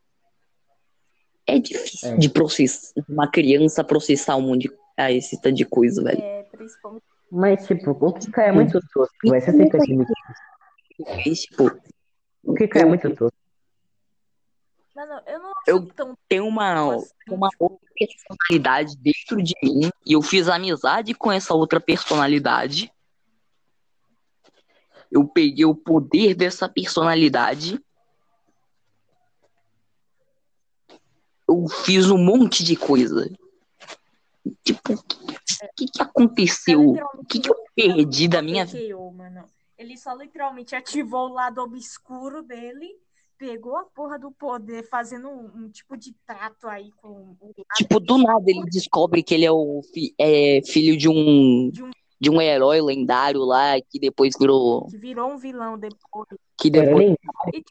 é difícil É. de processar uma criança processar um monte de ah, esse tanto de coisa, velho. É, principalmente. Mas, tipo, o Kikaio é muito tosco. Você que admitir. E, tipo, O Kikaio é muito tosco. Mano, eu não Eu- tão. tem uma, assim, uma tipo, outra personalidade dentro de mim e eu fiz amizade com essa outra personalidade. Eu peguei o poder dessa personalidade. Eu fiz um monte de coisa. Tipo, o que, que aconteceu? O que, que eu perdi da minha vida? Ele só literalmente ativou o lado obscuro dele, pegou a porra do poder, fazendo um, um tipo de trato aí com o Tipo, do nada ele descobre que ele é o fi- é, filho de um, De um- de um herói lendário lá que depois virou. que virou um vilão depois. Que depois. nem-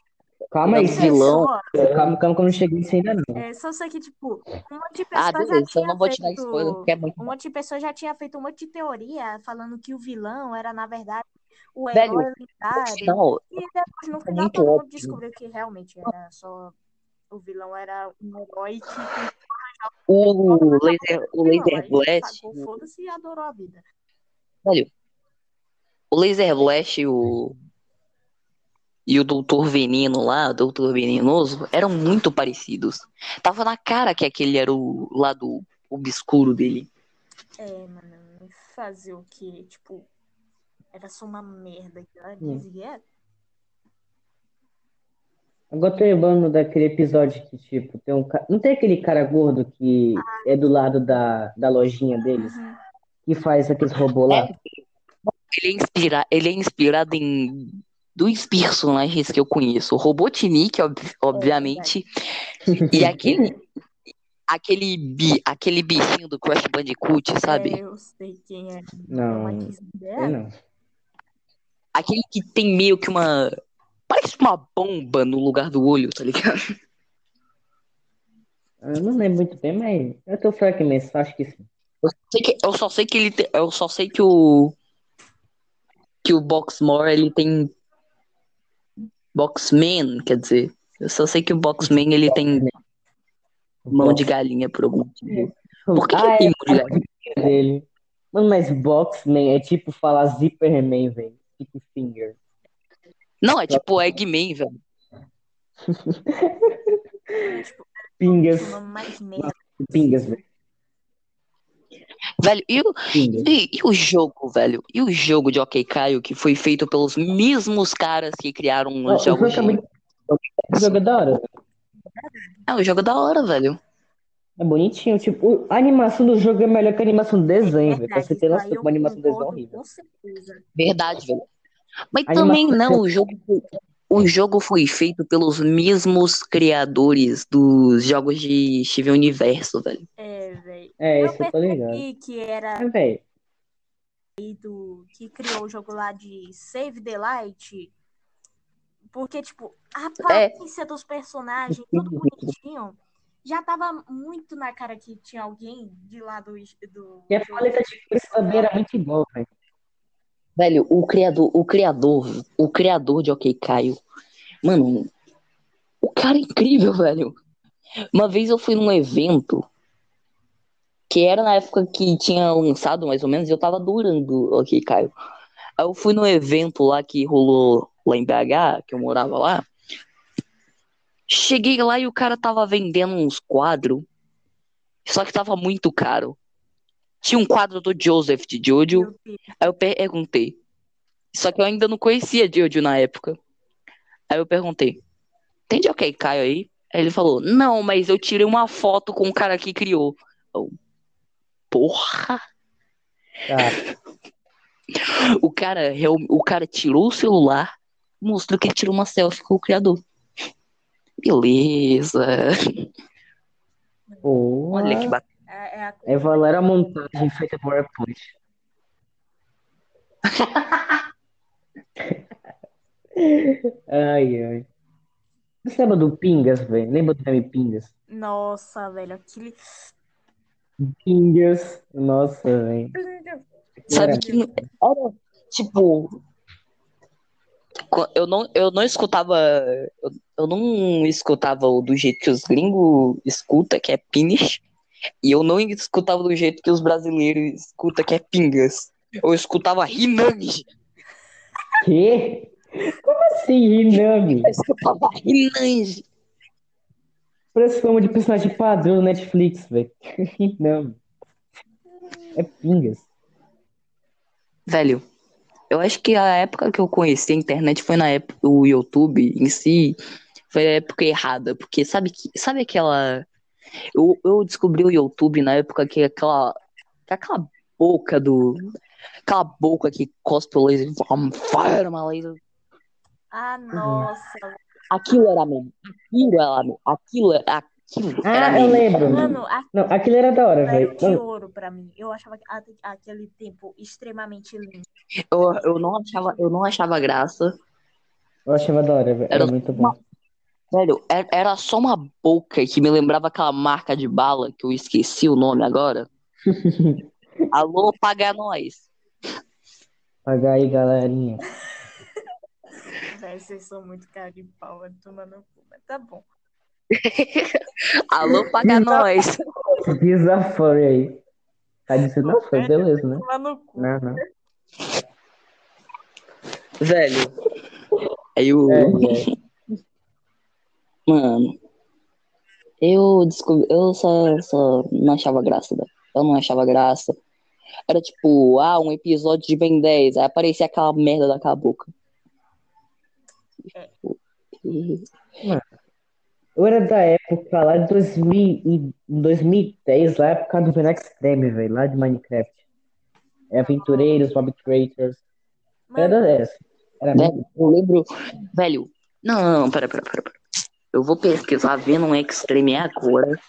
Calma aí, vilão. Pessoa, calma, calma que eu não cheguei nisso ainda não. É, só sei que, tipo, um monte de Ah, pessoas já beleza, então tinha eu não vou te dar feito... spoiler, porque é muito Um monte de pessoas já tinha feito um monte de teoria falando que o vilão era, na verdade, o Velho, herói lendário. Não, E depois, no é final, todo mundo óbvio. descobriu que realmente era só. O vilão era um herói que achava O Laser, o Laser Blast, foda-se e adorou a vida. velho, o Laser Blast e o, e o Doutor Veneno lá, o Doutor Venenoso, eram muito parecidos. Tava na cara que aquele era o lado obscuro dele. É, mano, fazer o que, tipo, era só uma merda que ela Hum. dizia. Agora tô lembrando daquele episódio que, tipo, tem um cara. Não tem aquele cara gordo que é do lado da, da lojinha deles, Uhum. que faz aqueles robôs lá? Ele é, inspira, ele é inspirado em dois personagens que eu conheço. O Robotnik, ob- obviamente, e aquele aquele bi, aquele bichinho do Crash Bandicoot, sabe? É, eu sei quem é. Não, não não. Aquele que tem meio que uma parece uma bomba no lugar do olho, tá ligado? Eu não lembro muito bem, mas eu tô fraco mesmo, acho que sim. Eu que- eu só sei que ele tem, eu só sei que o que o Boxmore ele tem Boxman, quer dizer, eu só sei que o Boxman ele tem mão de galinha por algum motivo. Por que, que Ah, ele tem é, mão de galinha? dele. *laughs* Mano, mas Boxman é tipo falar Zipperman, velho. Tipo finger. Não, é tipo Eggman, velho. é, tipo, Pingas. Pingas, velho. Velho, e o, e, e o jogo, velho? E o jogo de Ok Caio que foi feito pelos mesmos caras que criaram os o jogos jogo é de... muito- o jogo é da hora. velho. É, o jogo é da hora, velho. É bonitinho. Tipo, a animação do jogo é melhor que a animação do desenho, velho. Pra você ter noção, aí eu como a animação do desenho é horrível. Com certeza. Verdade, velho. Mas A também animação- não, o jogo, foi- o jogo foi feito pelos mesmos criadores dos jogos de Steven Universo, velho. É, velho. É, Eu isso eu tô ligado. percebi que era É, velho. do que criou o jogo lá de Save the Light. Porque, tipo, a É. aparência dos personagens, tudo *laughs* bonitinho, já tava muito na cara que tinha alguém de lá do. do E a paleta de cores também era muito igual, velho. Velho, o criador, o criador, o criador de Ok Caio, mano, o cara é incrível, velho. Uma vez eu fui num evento que era na época que tinha lançado, mais ou menos, e eu tava adorando Ok Caio. Aí eu fui num evento lá que rolou lá em BH, que eu morava lá. Cheguei lá e o cara tava vendendo uns quadros, só que tava muito caro. Tinha um quadro do Joseph de Jojo. Aí eu perguntei. Só que eu ainda não conhecia Jojo na época. Aí eu perguntei: tem de ok Caio aí? Aí ele falou: não, mas eu tirei uma foto com o cara que criou. Eu, Porra! Tá. *laughs* O cara, o cara tirou o celular, mostrou que ele tirou uma selfie com o criador. Beleza. Porra. Olha que bacana. É, é a É valer a montagem feita por PowerPoint. *laughs* Ai, ai. Você lembra do Pingas, velho? Lembra do nome Pingas? Nossa, velho, aquele. Pingas. Nossa, velho. Sabe que era, tipo, eu não, eu não escutava, eu, eu não escutava do jeito que os gringos escuta, que é pinish, e eu não escutava do jeito que os brasileiros escuta, que é pingas. Eu escutava Rinanji, Quê? Como assim, Rinami? eu escutava Rinanji. Parece fama de personagem padrão no Netflix, velho. *laughs* Rinami. É Pingas. Velho, eu acho que a época que eu conheci a internet foi na época, o YouTube em si, foi a época errada, porque sabe, que, sabe aquela. Eu, eu descobri o YouTube na época que aquela. que aquela boca do. Aquela boca que cospe o laser. um Fire, uma laser. Ah, nossa. Aquilo era mesmo. Aquilo era mesmo. Aquilo, aquilo era Ah, eu mesmo. lembro. Mano, aquilo Não, aquilo era da hora, era velho. de ouro pra mim. Eu achava aquele tempo extremamente lindo. Eu, eu, não achava, eu não achava graça. eu achava da hora, velho. Era Era muito bom. Velho, era, era só uma boca que me lembrava aquela marca de bala que eu esqueci o nome agora. *laughs* Alô, paga nós. Pagar aí, galerinha. *laughs* Véi, vocês são muito cara de pau, no cu. Mas tá bom. *laughs* Alô, paga nós. Pisa furry aí. Tá dizendo, não, foi beleza, né? Não, não. Velho. Aí o. É, é. Mano. Eu descobri. Eu só, só não achava graça, velho. Eu não achava graça. Era tipo, ah, um episódio de Ben 10. Aí aparecia aquela merda daquela boca. E- Eu era da época lá de 2000 e 2010, lá época do Venom Extreme, velho, lá de Minecraft. É Aventureiros, Mob Creators. Era dessa. Era Velho, eu lembro. Velho. Não, não, não, pera, pera, pera. pera. Eu vou pesquisar Venom Extreme agora.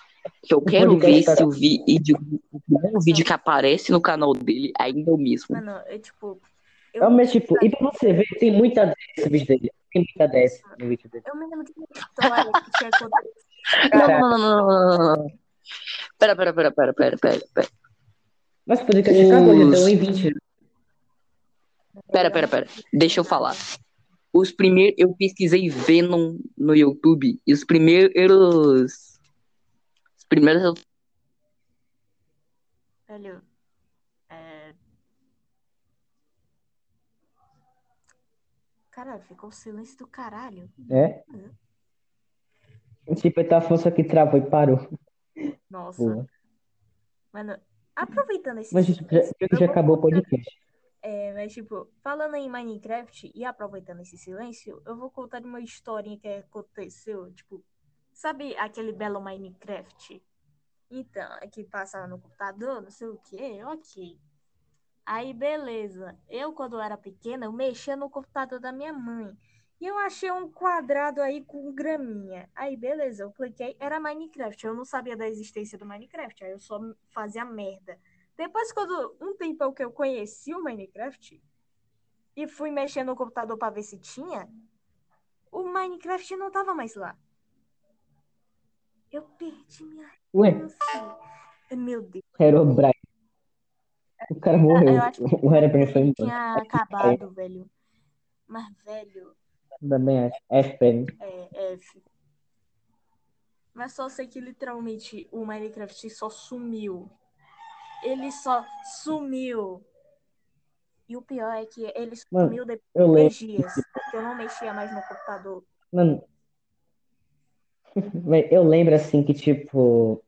Que eu quero ver tá- se o vídeo. O primeiro vídeo que aparece no canal dele ainda é o mesmo. mano, eu tipo. Eu, Não, mas tipo, e pra você ver, tem muita DS esse vídeo dele. Tem muita DS no vídeo dele. eu me lembro de uma história que tinha acontecido. Não, não, não, não, não, não, não. Pera, pera, pera, pera, pera, pera, pera. Mas o podcast acabou, já deu 1h20. Pera, pera, pera. Deixa eu falar. Os primeiros. Eu pesquisei Venom no YouTube. E os primeiros. Os primeiros. eu- Velho. É... Caralho, ficou o silêncio do caralho. É? Tipo, ele tava falando só que travou e parou. Nossa. Boa. Mano, aproveitando esse Mas já, silêncio, já, acabou o podcast. É, mas tipo, falando em Minecraft e aproveitando esse silêncio, eu vou contar uma historinha que aconteceu, tipo, sabe aquele belo Minecraft? Então, é que passava no computador, não sei o quê, ok. Aí, beleza. Eu, quando eu era pequena, eu mexia no computador da minha mãe. E eu achei um quadrado aí com graminha. Aí, beleza, eu cliquei, era Minecraft. Eu não sabia da existência do Minecraft, aí eu só fazia merda. Depois, quando um tempo que eu conheci o Minecraft e fui mexer no computador para ver se tinha, o Minecraft não tava mais lá. Eu perdi minha Ué. Meu Deus. Herobrine. O cara Eu morreu. acho O Herobrine foi embora. Tinha acabado, velho. Mas, velho, Também acho. FPN. é F. Mas só sei que literalmente o Minecraft só sumiu. Ele só sumiu. E o pior é que ele Mano, sumiu depois Eu de três dias. Porque eu não mexia mais no computador. Mano, *laughs* eu lembro assim que, tipo.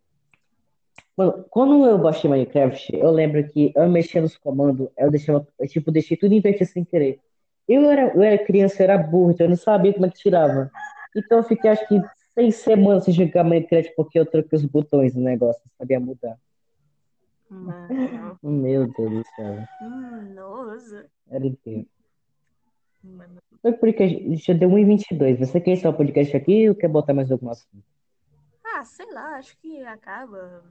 Mano, quando eu baixei Minecraft, eu lembro que eu mexia nos comandos, eu deixava, eu, tipo, deixei tudo invertido sem querer. Eu era, eu era criança, eu era burro, então eu não sabia como é que tirava. Então eu fiquei acho que seis semanas sem jogar Minecraft porque eu troquei os botões do negócio, não sabia mudar. Mano, *laughs* Meu Deus do céu, nossa. era incrível. Mano, Foi porque já deu 1h22. Você quer encerrar o podcast aqui ou quer botar mais algum assunto? ah, sei lá, acho que acaba.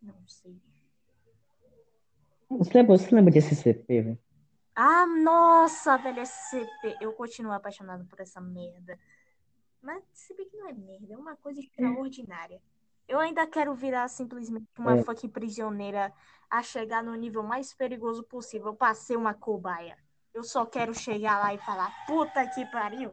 Não sei. Você lembra, você lembra de SCP, velho? Ah, nossa, velho, SCP. Eu continuo apaixonado por essa merda. Mas se bem que não é merda, é uma coisa extraordinária. Eu ainda quero virar simplesmente uma É. fucking prisioneira a chegar no nível mais perigoso possível pra ser uma cobaia. Eu só quero chegar lá e falar, puta que pariu.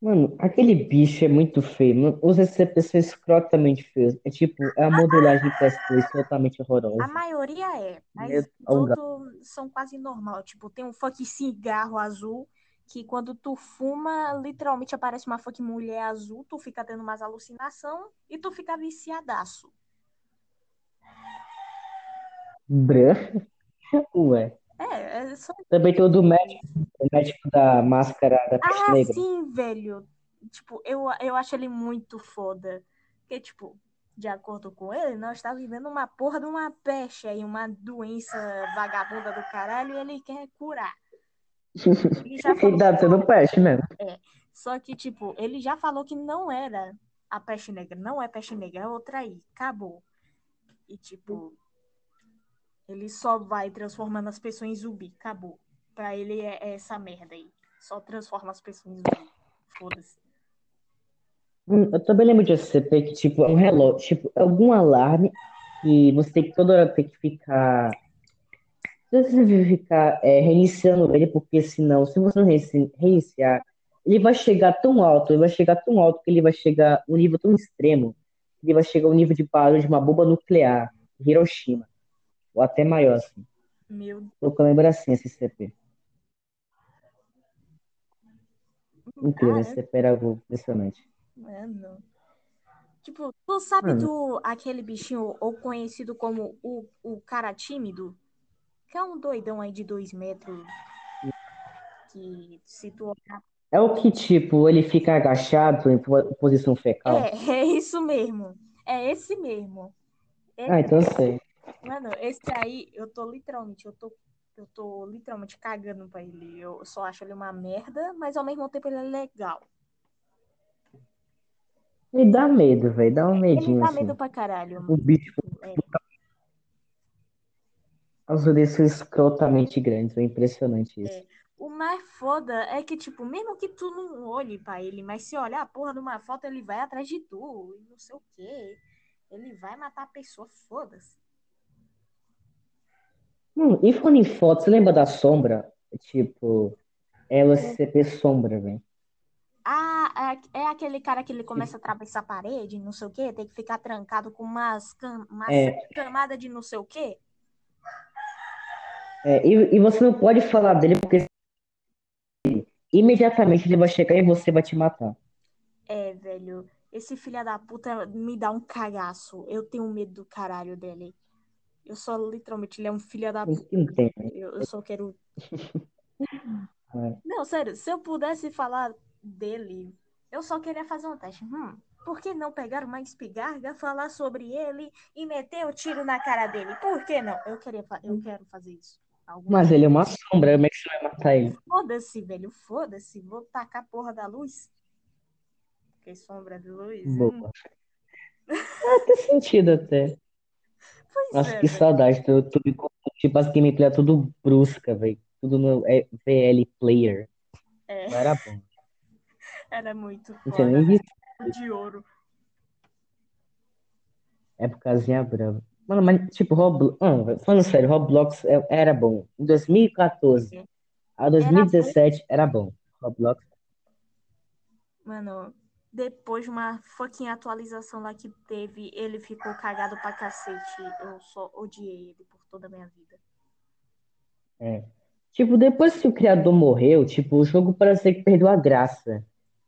Mano, aquele bicho é muito feio. Mano, os SCPs são escrotamente feios. É tipo, é a modelagem PS2 totalmente A horrorosa. maioria é, mas gato. todos são quase normal. Tipo, tem um fucking cigarro azul que quando tu fuma, literalmente aparece uma fucking mulher azul, tu fica tendo umas alucinação e tu fica viciadaço. Brã. *laughs* Ué. É, é só. Também tem o do médico, o médico da máscara da peste Ah, negra. sim, velho. Tipo, eu, eu acho ele muito foda. Porque, tipo, de acordo com ele, nós tá vivendo uma porra de uma peste aí, uma doença vagabunda do caralho, e ele quer curar. Ele já *laughs* Ele falou tá sendo peste mesmo. Só que, tipo, ele já falou que não era a peste negra. Não é peste negra, é outra aí. Acabou. E, tipo, ele só vai transformando as pessoas em zumbi. Acabou. Pra ele é, é essa merda aí. Só transforma as pessoas em zumbi. Foda-se. Hum, Eu também lembro de SCP que, tipo, é um relógio, tipo, é algum alarme que você tem que toda hora ter que ficar. Você deve ficar é, reiniciando ele, porque senão, se você não reinici- reiniciar, ele vai chegar tão alto, ele vai chegar tão alto que ele vai chegar um nível tão extremo ele vai chegar ao nível de barulho de uma bomba nuclear, Hiroshima. Ou até maior, assim. Meu Tô com a lembrancinha esse CP. Incrível, esse cara, CP era impressionante. mano. Tipo, tu sabe Mano. do aquele bichinho, ou conhecido como o, o cara tímido? Que é um doidão aí de dois metros. Que se tu olhar. É o que, tipo, ele fica agachado em po- posição fecal? É, *laughs* é isso mesmo. É esse mesmo. Ah, então eu sei. Mano, esse aí, eu tô literalmente, eu tô, eu tô literalmente cagando pra ele. Eu só acho ele uma merda, mas ao mesmo tempo ele é legal. Ele dá medo, velho. Dá um Ele medinho, dá assim. medo pra caralho. O bicho, É, as orelhas são escrotamente grandes. É impressionante isso. O mais foda é que, tipo, mesmo que tu não olhe pra ele, mas se olhar a porra de uma foto, ele vai atrás de tu, e não sei o quê. Ele vai matar a pessoa, foda-se. Hum, e falando em foto, você lembra da sombra? Tipo, ela CP sombra, velho. Ah, é, é aquele cara que ele começa a atravessar a parede, não sei o quê, tem que ficar trancado com umas, cam umas É. camadas de não sei o quê. É, e, e você não pode falar dele porque imediatamente ele vai chegar e você vai te matar. É, velho, esse filho da puta me dá um cagaço. Eu tenho medo do caralho dele. Eu só, literalmente, ele é um filho da puta. Entende? Eu, eu só quero. *laughs* Não, sério, se eu pudesse falar dele, eu só queria fazer um teste. Hum, por que não pegar uma espingarda, falar sobre ele e meter o tiro na cara dele? Por que não? Eu queria, eu quero fazer isso. Algum Mas ele é uma sombra, como é que você vai matar ele? Foda-se, velho, foda-se. Vou tacar a porra da luz. Que sombra de luz. hum. Boa. Ah, tem sentido até. Pois Nossa, é, que velho. saudade. Eu, tô, tipo, as gameplay é tudo brusca, velho. Tudo no é, VL Player. É, Não era bom. era muito foda. nem visto. De ouro. Épocazinha brava. Mano, mas tipo, Roblox. Não, velho, falando sério, Roblox é- era bom. Em 2014 a 2017 era bom. Roblox. Mano, depois de uma fucking atualização lá que teve, ele ficou cagado pra cacete. Eu só odiei ele por toda a minha vida. É. Tipo, depois que o criador morreu, tipo, o jogo parece que perdeu a graça.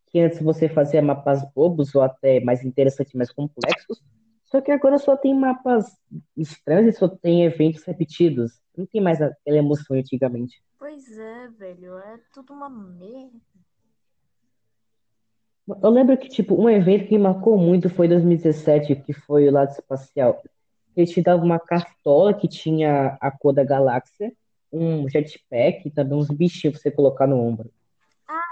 Que antes você fazia mapas bobos ou até mais interessantes, mais complexos. Só que agora só tem mapas estranhos e só tem eventos repetidos. Não tem mais aquela emoção antigamente. Pois é, velho, é tudo uma merda. Eu lembro que, tipo, um evento que me marcou muito foi em 2017, que foi o lado espacial. Ele te dava uma cartola que tinha a cor da galáxia, um jetpack e também uns bichinhos pra você colocar no ombro.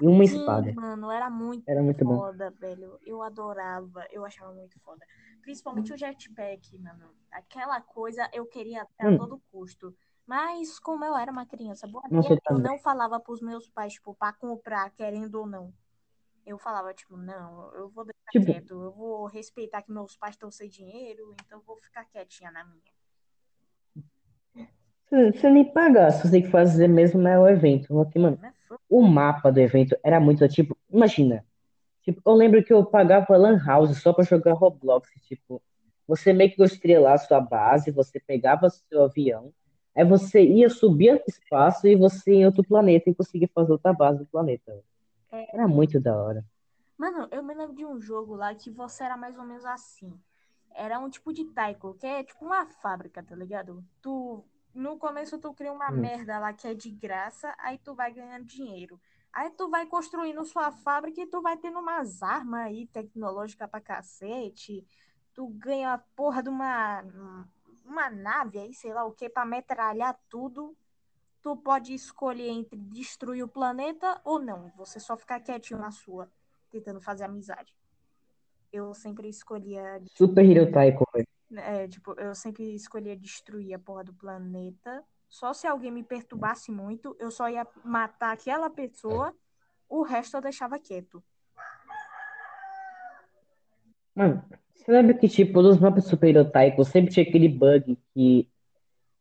E uma Sim, espada. mano, era muito Era muito bom. foda, velho. Eu adorava, eu achava muito foda. Principalmente o jetpack, mano. Aquela coisa eu queria a Hum. todo custo. Mas como eu era uma criança boa, Nossa, eu eu não falava pros meus pais, tipo, pra comprar, querendo ou não. Eu falava, tipo, não, eu vou deixar Tipo- quieto, eu vou respeitar que meus pais estão sem dinheiro, então eu vou ficar quietinha na minha. Você você nem paga, você tem que fazer mesmo né, o evento. Porque, mano, o mapa do evento era muito, tipo, imagina. Tipo, eu lembro que eu pagava Lan House só pra jogar Roblox. Tipo, você meio que construía lá a sua base, você pegava seu avião, aí você ia subir no espaço e você ia em outro planeta e conseguia fazer outra base do planeta. Era muito da hora. Mano, eu me lembro de um jogo lá que você era mais ou menos assim. Era um tipo de taiko, que é tipo uma fábrica, tá ligado? Tu, no começo tu cria uma Hum. merda lá que é de graça, aí tu vai ganhando dinheiro. Aí tu vai construindo sua fábrica e tu vai tendo umas armas aí tecnológicas pra cacete. Tu ganha a porra de uma, uma nave aí, sei lá o que, pra metralhar tudo. Tu pode escolher entre destruir o planeta ou não. Você só ficar quietinho na sua, tentando fazer amizade. Eu sempre escolhia Super Hero velho. é, tipo, eu sempre escolhia destruir a porra do planeta. Só se alguém me perturbasse muito, eu só ia matar aquela pessoa, o resto eu deixava quieto. Mano, você lembra que, tipo, nos mapas Super Hero Taiko sempre tinha aquele bug que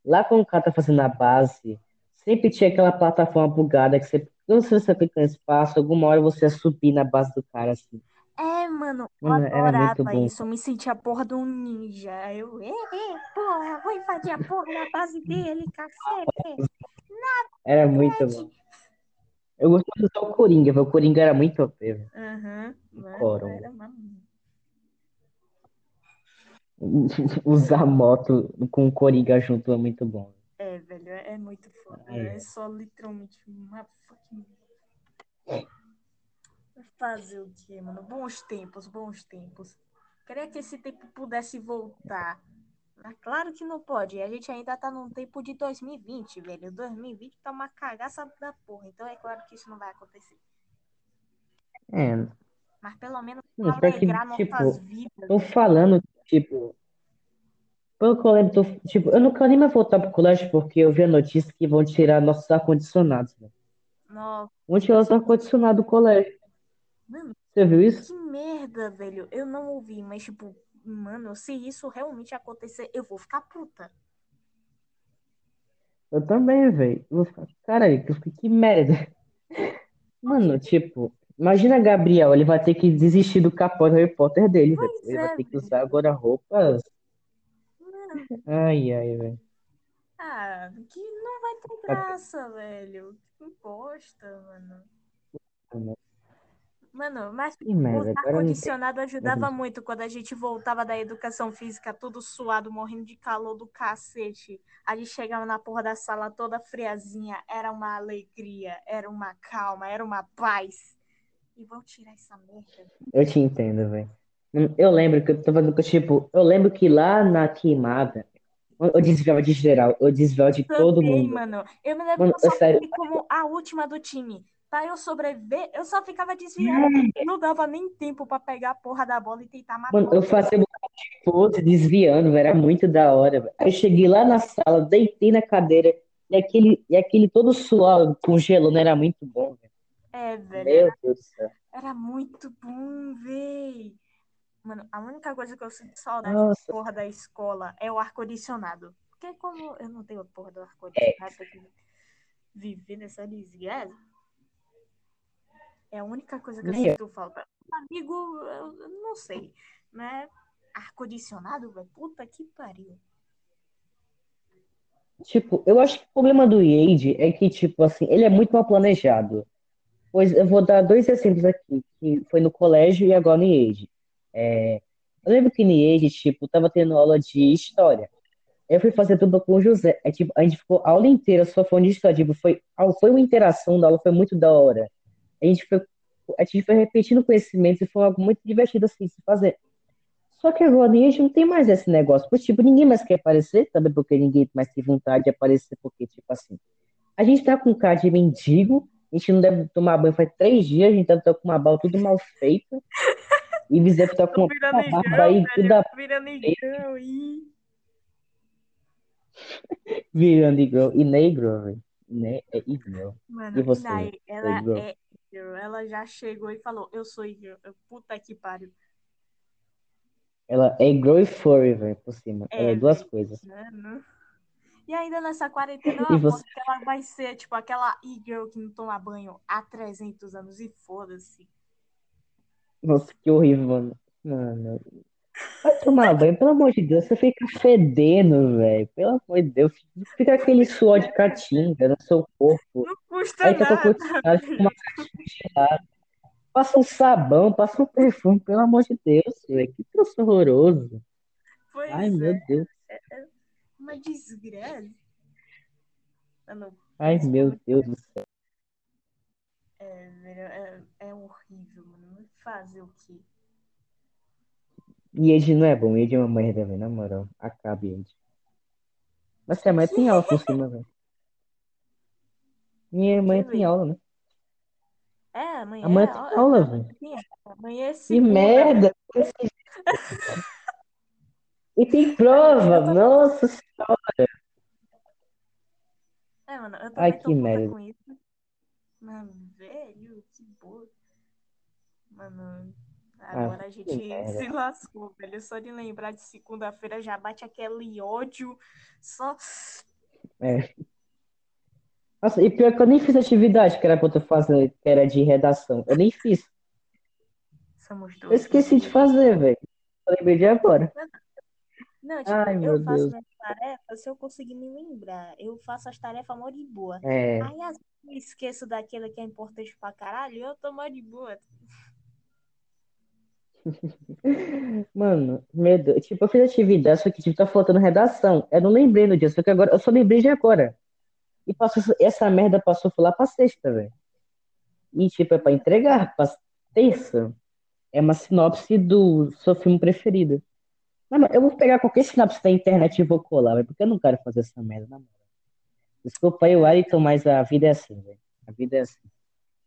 lá quando o cara tá fazendo a base, sempre tinha aquela plataforma bugada que você, não sei se você clica no espaço, alguma hora você ia subir na base do cara, assim. É, Mano, eu Mano, era muito adorava isso. Eu me sentia a porra de um ninja. Eu, é, porra, vou invadir a porra da base dele, cacete. Era muito bom. Eu gostava de usar o Coringa. O Coringa era muito OP. Aham, era uma... *laughs* Usar moto com o Coringa junto é muito bom. É, velho, é é muito foda. É velho. só literalmente uma fucking. Fazer o quê, mano? Bons tempos, bons tempos. Queria que esse tempo pudesse voltar. Mas claro que não pode. A gente ainda tá num tempo de 2020, velho. 2020 tá uma cagaça da porra. Então é claro que isso não vai acontecer. É, Mas pelo menos Não, pior que, alegrar tipo, nossas vidas. tô falando, tipo, pelo que eu lembro, tô- tipo, eu não quero nem mais voltar pro colégio porque eu vi a notícia que vão tirar nossos ar-condicionados, velho. Nossa, Vão tirar os ar-condicionados do colégio. mano, Você viu isso? que merda, velho. Eu não ouvi, mas tipo, mano, se isso realmente acontecer, eu vou ficar puta. Eu também, velho. Vou ficar, caralho, que, que merda. Mano, tipo, imagina Gabriel, ele vai ter que desistir do capô do Harry Potter dele, velho. Ele é, vai ter que usar agora roupas. Ai, ai, velho. ah, que não vai ter graça, velho. Que bosta, mano. Mano, mas merda, o ar-condicionado ajudava muito quando a gente voltava da educação física, tudo suado, morrendo de calor do cacete. A gente chegava na porra da sala toda friazinha, era uma alegria, era uma calma, era uma paz. E vão tirar essa merda. Eu te entendo, velho. Eu lembro que eu tava no, tipo, eu lembro que lá na queimada, eu desviava de geral, eu desviava de todo mundo. mano. Eu me lembro Mano, que eu só sério. fui como a última do time. Pra eu sobreviver, eu só ficava desviada. Não dava nem tempo pra pegar a porra da bola e tentar matar. Mano, eu fazia um bocado de pose desviando, velho, era muito da hora, velho. Aí eu cheguei lá na sala, deitei na cadeira, e aquele, e aquele todo suado com gelo, não era muito bom, velho. É, velho. Meu Deus do céu. Era muito bom, véi. Mano, a única coisa que eu sinto saudade Nossa. da porra da escola é o ar-condicionado. Porque como eu não tenho a porra do ar-condicionado pra viver nessa desgraça, é a única coisa que eu sinto falta. Amigo, eu não sei, né? Ar-condicionado, velho? Puta que pariu. Tipo, eu acho que o problema do IADE é que, tipo assim, ele é muito mal planejado. Pois eu vou dar dois exemplos aqui, que foi no colégio e agora no IADE. É, eu lembro que no IADE, tipo, tava tendo aula de história. Eu fui fazer tudo com o José. É, tipo, a gente ficou a aula inteira só falando de história. Tipo, foi, foi uma interação da aula, foi muito da hora. A gente foi, a gente foi repetindo conhecimentos e foi algo muito divertido assim de se fazer. Só que agora a gente não tem mais esse negócio. Porque, tipo, ninguém mais quer aparecer, também porque ninguém mais tem vontade de aparecer, porque, tipo assim, a gente tá com cara de mendigo, a gente não deve tomar banho faz três dias, a gente estar com uma barba tudo mal feita, e devem estar com uma virando barba aí, velho. tudo a- Tô virando igão. Ih. virando igual, e negro, velho. Ne é igual. Mano, E você, Inai, ela girl? é girl. Ela já chegou e falou, eu sou girl. Eu, Puta que pariu. Ela é igual e furry, velho, por cima. É, Ela é duas coisas. Mano. E ainda nessa quarentena, *laughs* E eu você? que ela vai ser, tipo, aquela e-girl que não toma banho há 300 anos. E foda-se. Nossa, que horrível, mano. Mano. Vai tomar banho, pelo amor de Deus, você fica fedendo, velho. Pelo amor de Deus. Fica aquele suor de caatinga no seu corpo. Não custa Aí tá com nada. fica uma gelada. Passa um sabão, passa um perfume, pelo amor de Deus, velho. Que troço horroroso. Pois Ai, é. meu Deus. Uma desgraça. Mano, Ai, meu Deus do céu. é, velho, é, é horrível. Fazer o quê? E Ed não é bom, Ed é uma merda, velho, na moral. Acabe, Ed. Mas a mãe tem aula por cima, velho. Minha mãe tem aula, né? É, amanhã. Amanhã é tem aula, velho. Amanhã é Que segunda, merda! *laughs* E tem prova, nossa senhora. É, mano, eu Ai, também tô que merda. com isso. Mano, velho, que boa. Mano, agora a que gente se lascou, velho. Só de lembrar de segunda-feira já bate aquele ódio. Só. É. Nossa, e pior que eu nem fiz atividade que era pra eu fazer, que era de redação. Eu nem fiz. Somos Eu dois. esqueci de fazer, velho. Eu lembrei de agora. Não, tipo, Ai, meu eu faço Deus. minhas tarefas se eu conseguir me lembrar. Eu faço as tarefas mó de boa. É. Aí às vezes eu esqueço daquele que é importante pra caralho e eu tô mó de boa. *laughs* Mano, meu Deus. Tipo, eu fiz atividade, só que tipo, tá faltando redação. Eu não lembrei no dia, só que agora eu só lembrei de agora. E passou, essa merda passou lá pra sexta, velho. E tipo, é pra entregar pra terça. É uma sinopse do seu filme preferido. Não, mas eu vou pegar qualquer sinopse da internet e vou colar, velho, porque eu não quero fazer essa merda, na moral. Desculpa aí, Wellington, mas a vida é assim, velho. A vida é assim.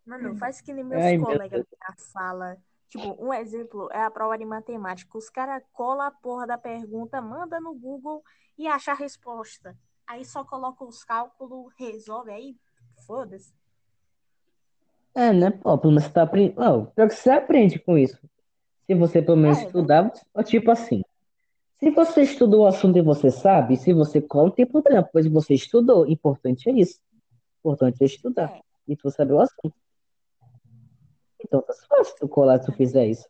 Mano, faz que nem meus Ai, meu colegas Deus. na sala. Tipo, um exemplo é a prova de matemática. Os caras colam a porra da pergunta, manda no Google e acha a resposta. Aí só coloca os cálculos, resolve, aí foda-se. É, né, pô, pelo menos você tá aprendendo. Não, pior que você aprende com isso. Se você pelo menos É, estudar, tipo assim. Se você estudou o assunto e você sabe, se você cola, não tem problema, pois você estudou. Importante é isso. Importante é estudar. É. E tu saber o assunto. Então tá fácil tu colar se tu fizer isso.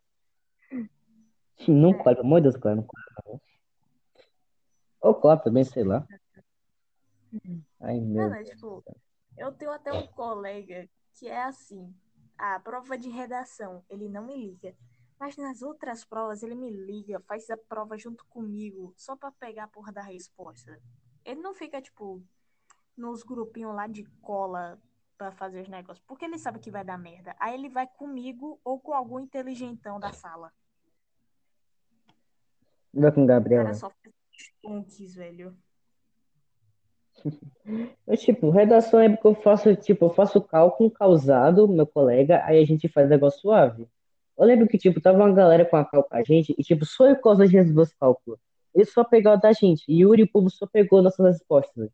Não É. cola, pelo amor de Deus, cola, não cola. Ou cola também, sei lá. Ai, meu é tipo, eu tenho até um colega que é assim, a prova de redação, ele não me liga. Mas nas outras provas ele me liga, faz a prova junto comigo, só pra pegar a porra da resposta. Ele não fica, tipo, nos grupinhos lá de cola pra fazer os negócios, porque ele sabe que vai dar merda. Aí ele vai comigo ou com algum inteligentão da sala. Vai com o O Gabriel. cara só faz stonks, velho. *laughs* Eu, tipo, redação é porque eu faço, tipo, eu faço cálculo causado, meu colega, aí a gente faz negócio suave. Eu lembro que, tipo, tava uma galera com a com a gente, e, tipo, só eu causa a gente resolveu os cálculos. Ele só pegou da gente, e Yuri e o povo só pegou nossas respostas.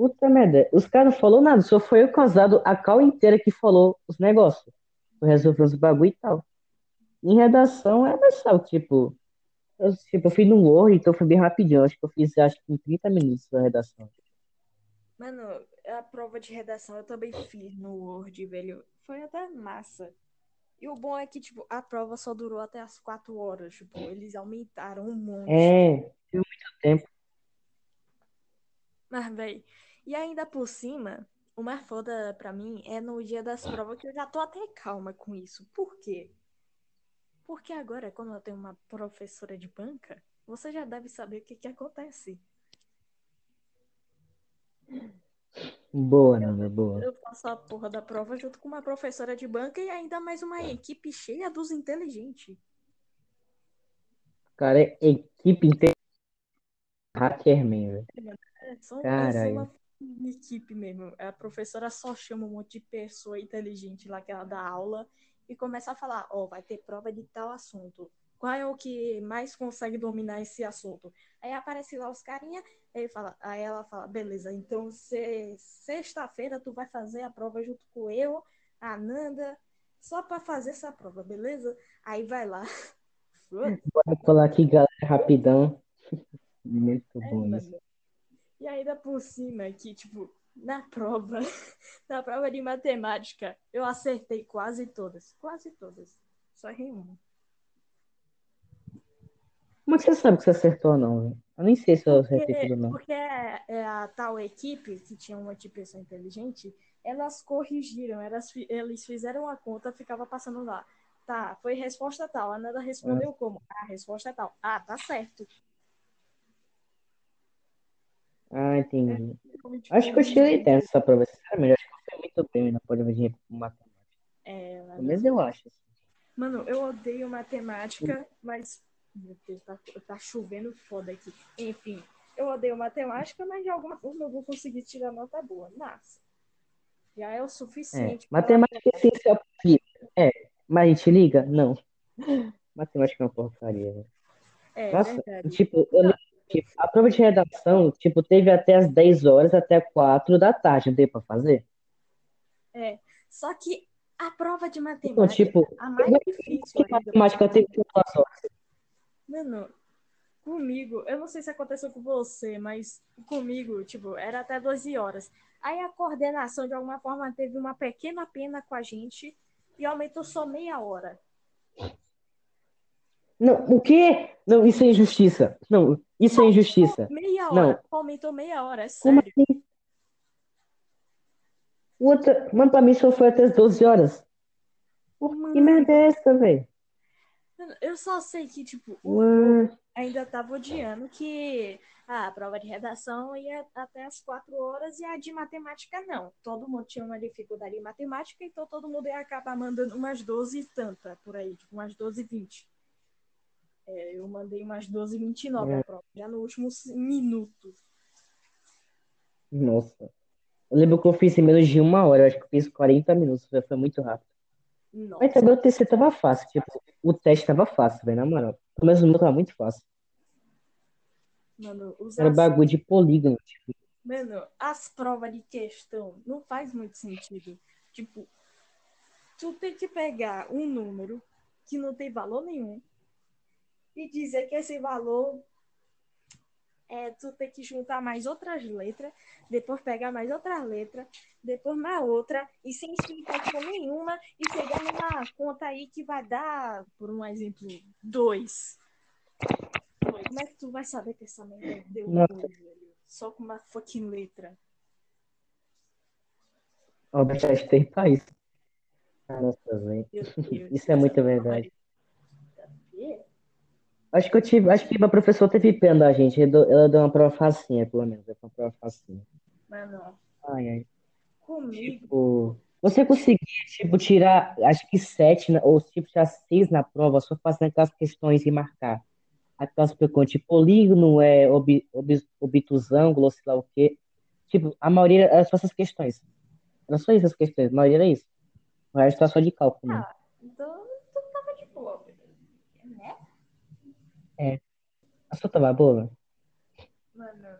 Puta merda, os caras não falaram nada, só foi eu causado a cal inteira que falou os negócios. Eu resolvi os bagulho e tal. Em redação é mais só, tipo, eu, tipo, eu fiz no Word, então foi bem rapidinho. Acho que eu fiz, acho que em 30 minutos a redação. Mano, a prova de redação eu também fiz no Word, velho. Foi até massa. E o bom é que, tipo, a prova só durou até as quatro horas. Tipo, eles aumentaram um monte. É, tive muito tempo. Mas, velho, e ainda por cima, o mais foda pra mim é no dia das provas que eu já tô até calma com isso. Por quê? Porque agora, quando eu tenho uma professora de banca, você já deve saber o que que acontece. Boa, Nanda, boa. Eu faço a porra da prova junto com uma professora de banca e ainda mais uma equipe cheia dos inteligentes. Cara, é equipe inteira. Hackerman, velho. É, são, Caralho. é só uma equipe mesmo. A professora só chama um monte de pessoa inteligente lá que ela dá aula e começa a falar, ó, vai ter prova de tal assunto. Qual é o que mais consegue dominar esse assunto? Aí aparece lá os carinha, aí, fala, aí ela fala, beleza, então se- sexta-feira tu vai fazer a prova junto com eu, a Nanda, só pra fazer essa prova, beleza? Aí vai lá. *laughs* Bora colar aqui, galera, rapidão. *laughs* Muito É, bom isso. mano. E ainda por cima, que, tipo, na prova, *laughs* na prova de matemática, eu acertei quase todas. Quase todas. Só errei uma. Como é que você sabe que você acertou ou não, velho? Eu nem sei se eu acertei tudo ou não. porque é- é a tal equipe, que tinha um monte de pessoa inteligente, elas corrigiram, elas, eles fizeram a conta, ficava passando lá. Tá, foi resposta tal. A Nanda respondeu como? Ah, resposta é tal. Ah, tá certo. Ah, entendi. Como, tipo, Acho que eu tirei 10 essa prova, sinceramente. Acho que eu fui muito bem na prova de matemática. É, Pelo menos eu acho. assim. Mano, eu odeio matemática, mas. Meu Deus, tá, tá chovendo foda aqui. Enfim, eu odeio matemática, mas de alguma forma eu vou conseguir tirar nota boa. Nossa. Já é o É, suficiente. pra- matemática é vida. É, mas a gente liga? Não. *laughs* Matemática é uma porcaria. É, Nossa, verdade. tipo, eu que a prova de redação, tipo, teve até as 10 horas, até 4 da tarde, não tem pra fazer? Só que a prova de Então, matemática, tipo, a mais difícil ainda. matemática teve quantas horas? Mano, comigo, eu não sei se aconteceu com você, mas comigo, tipo, era até 12 horas. Aí a coordenação, de alguma forma, teve uma pequena pena com a gente e aumentou só meia hora. Não, o quê? Não, isso é injustiça. Não, isso é injustiça. Meia hora. Não. Aumentou meia hora, é Como sério. assim? O outro, mano, pra mim só foi até as 12 horas. Por que Mano, merda é essa, velho? eu só sei que, tipo, Ué, ainda tava odiando que ah, a prova de redação ia até as quatro horas e a de matemática não. Todo mundo tinha uma dificuldade em matemática, então todo mundo ia acabar mandando umas 12 e tanta por aí, tipo, umas 12 e 20. É, eu mandei umas 12 e 29 a prova, já no último minuto. Nossa. Eu lembro que eu fiz em menos de uma hora. Eu acho que eu fiz 40 minutos. Foi muito rápido. Mas Nossa, também o TC tava fácil. Tipo, o teste tava fácil, velho, na moral. Pelo menos o meu tava muito fácil. mano, os Era bagulho de polígono. Tipo, Mano, as provas de questão não faz muito sentido. Tipo, tu tem que pegar um número que não tem valor nenhum e dizer que esse valor é tu tem que juntar mais outras letras, depois pegar mais outras letras, depois mais outra, e sem explicação nenhuma, e chegar numa conta aí que vai dar, por um exemplo, dois. Como é que tu vai saber que essa merda deu dois? Só com uma fucking letra. teste tem pra isso. Nossa, velho. *laughs* Isso é muita verdade. Acho que eu tive, acho que a professora teve pena da gente. Ela deu- uma prova facinha, pelo menos. Deu uma prova facinha. Mano, Ai, ai. comigo, Tipo, você conseguia, tipo, tirar, acho que sete, ou tipo, tirar seis na prova, só fazendo aquelas questões e marcar. Aquelas perguntas, tipo, polígono, é, ob, ob, obtusângulo, sei lá o quê. Tipo, a maioria era só essas questões. Era só essas questões, a maioria era isso. O resto era só de cálculo ah, então tu tava de boa, né? A sua tava boa? Mano,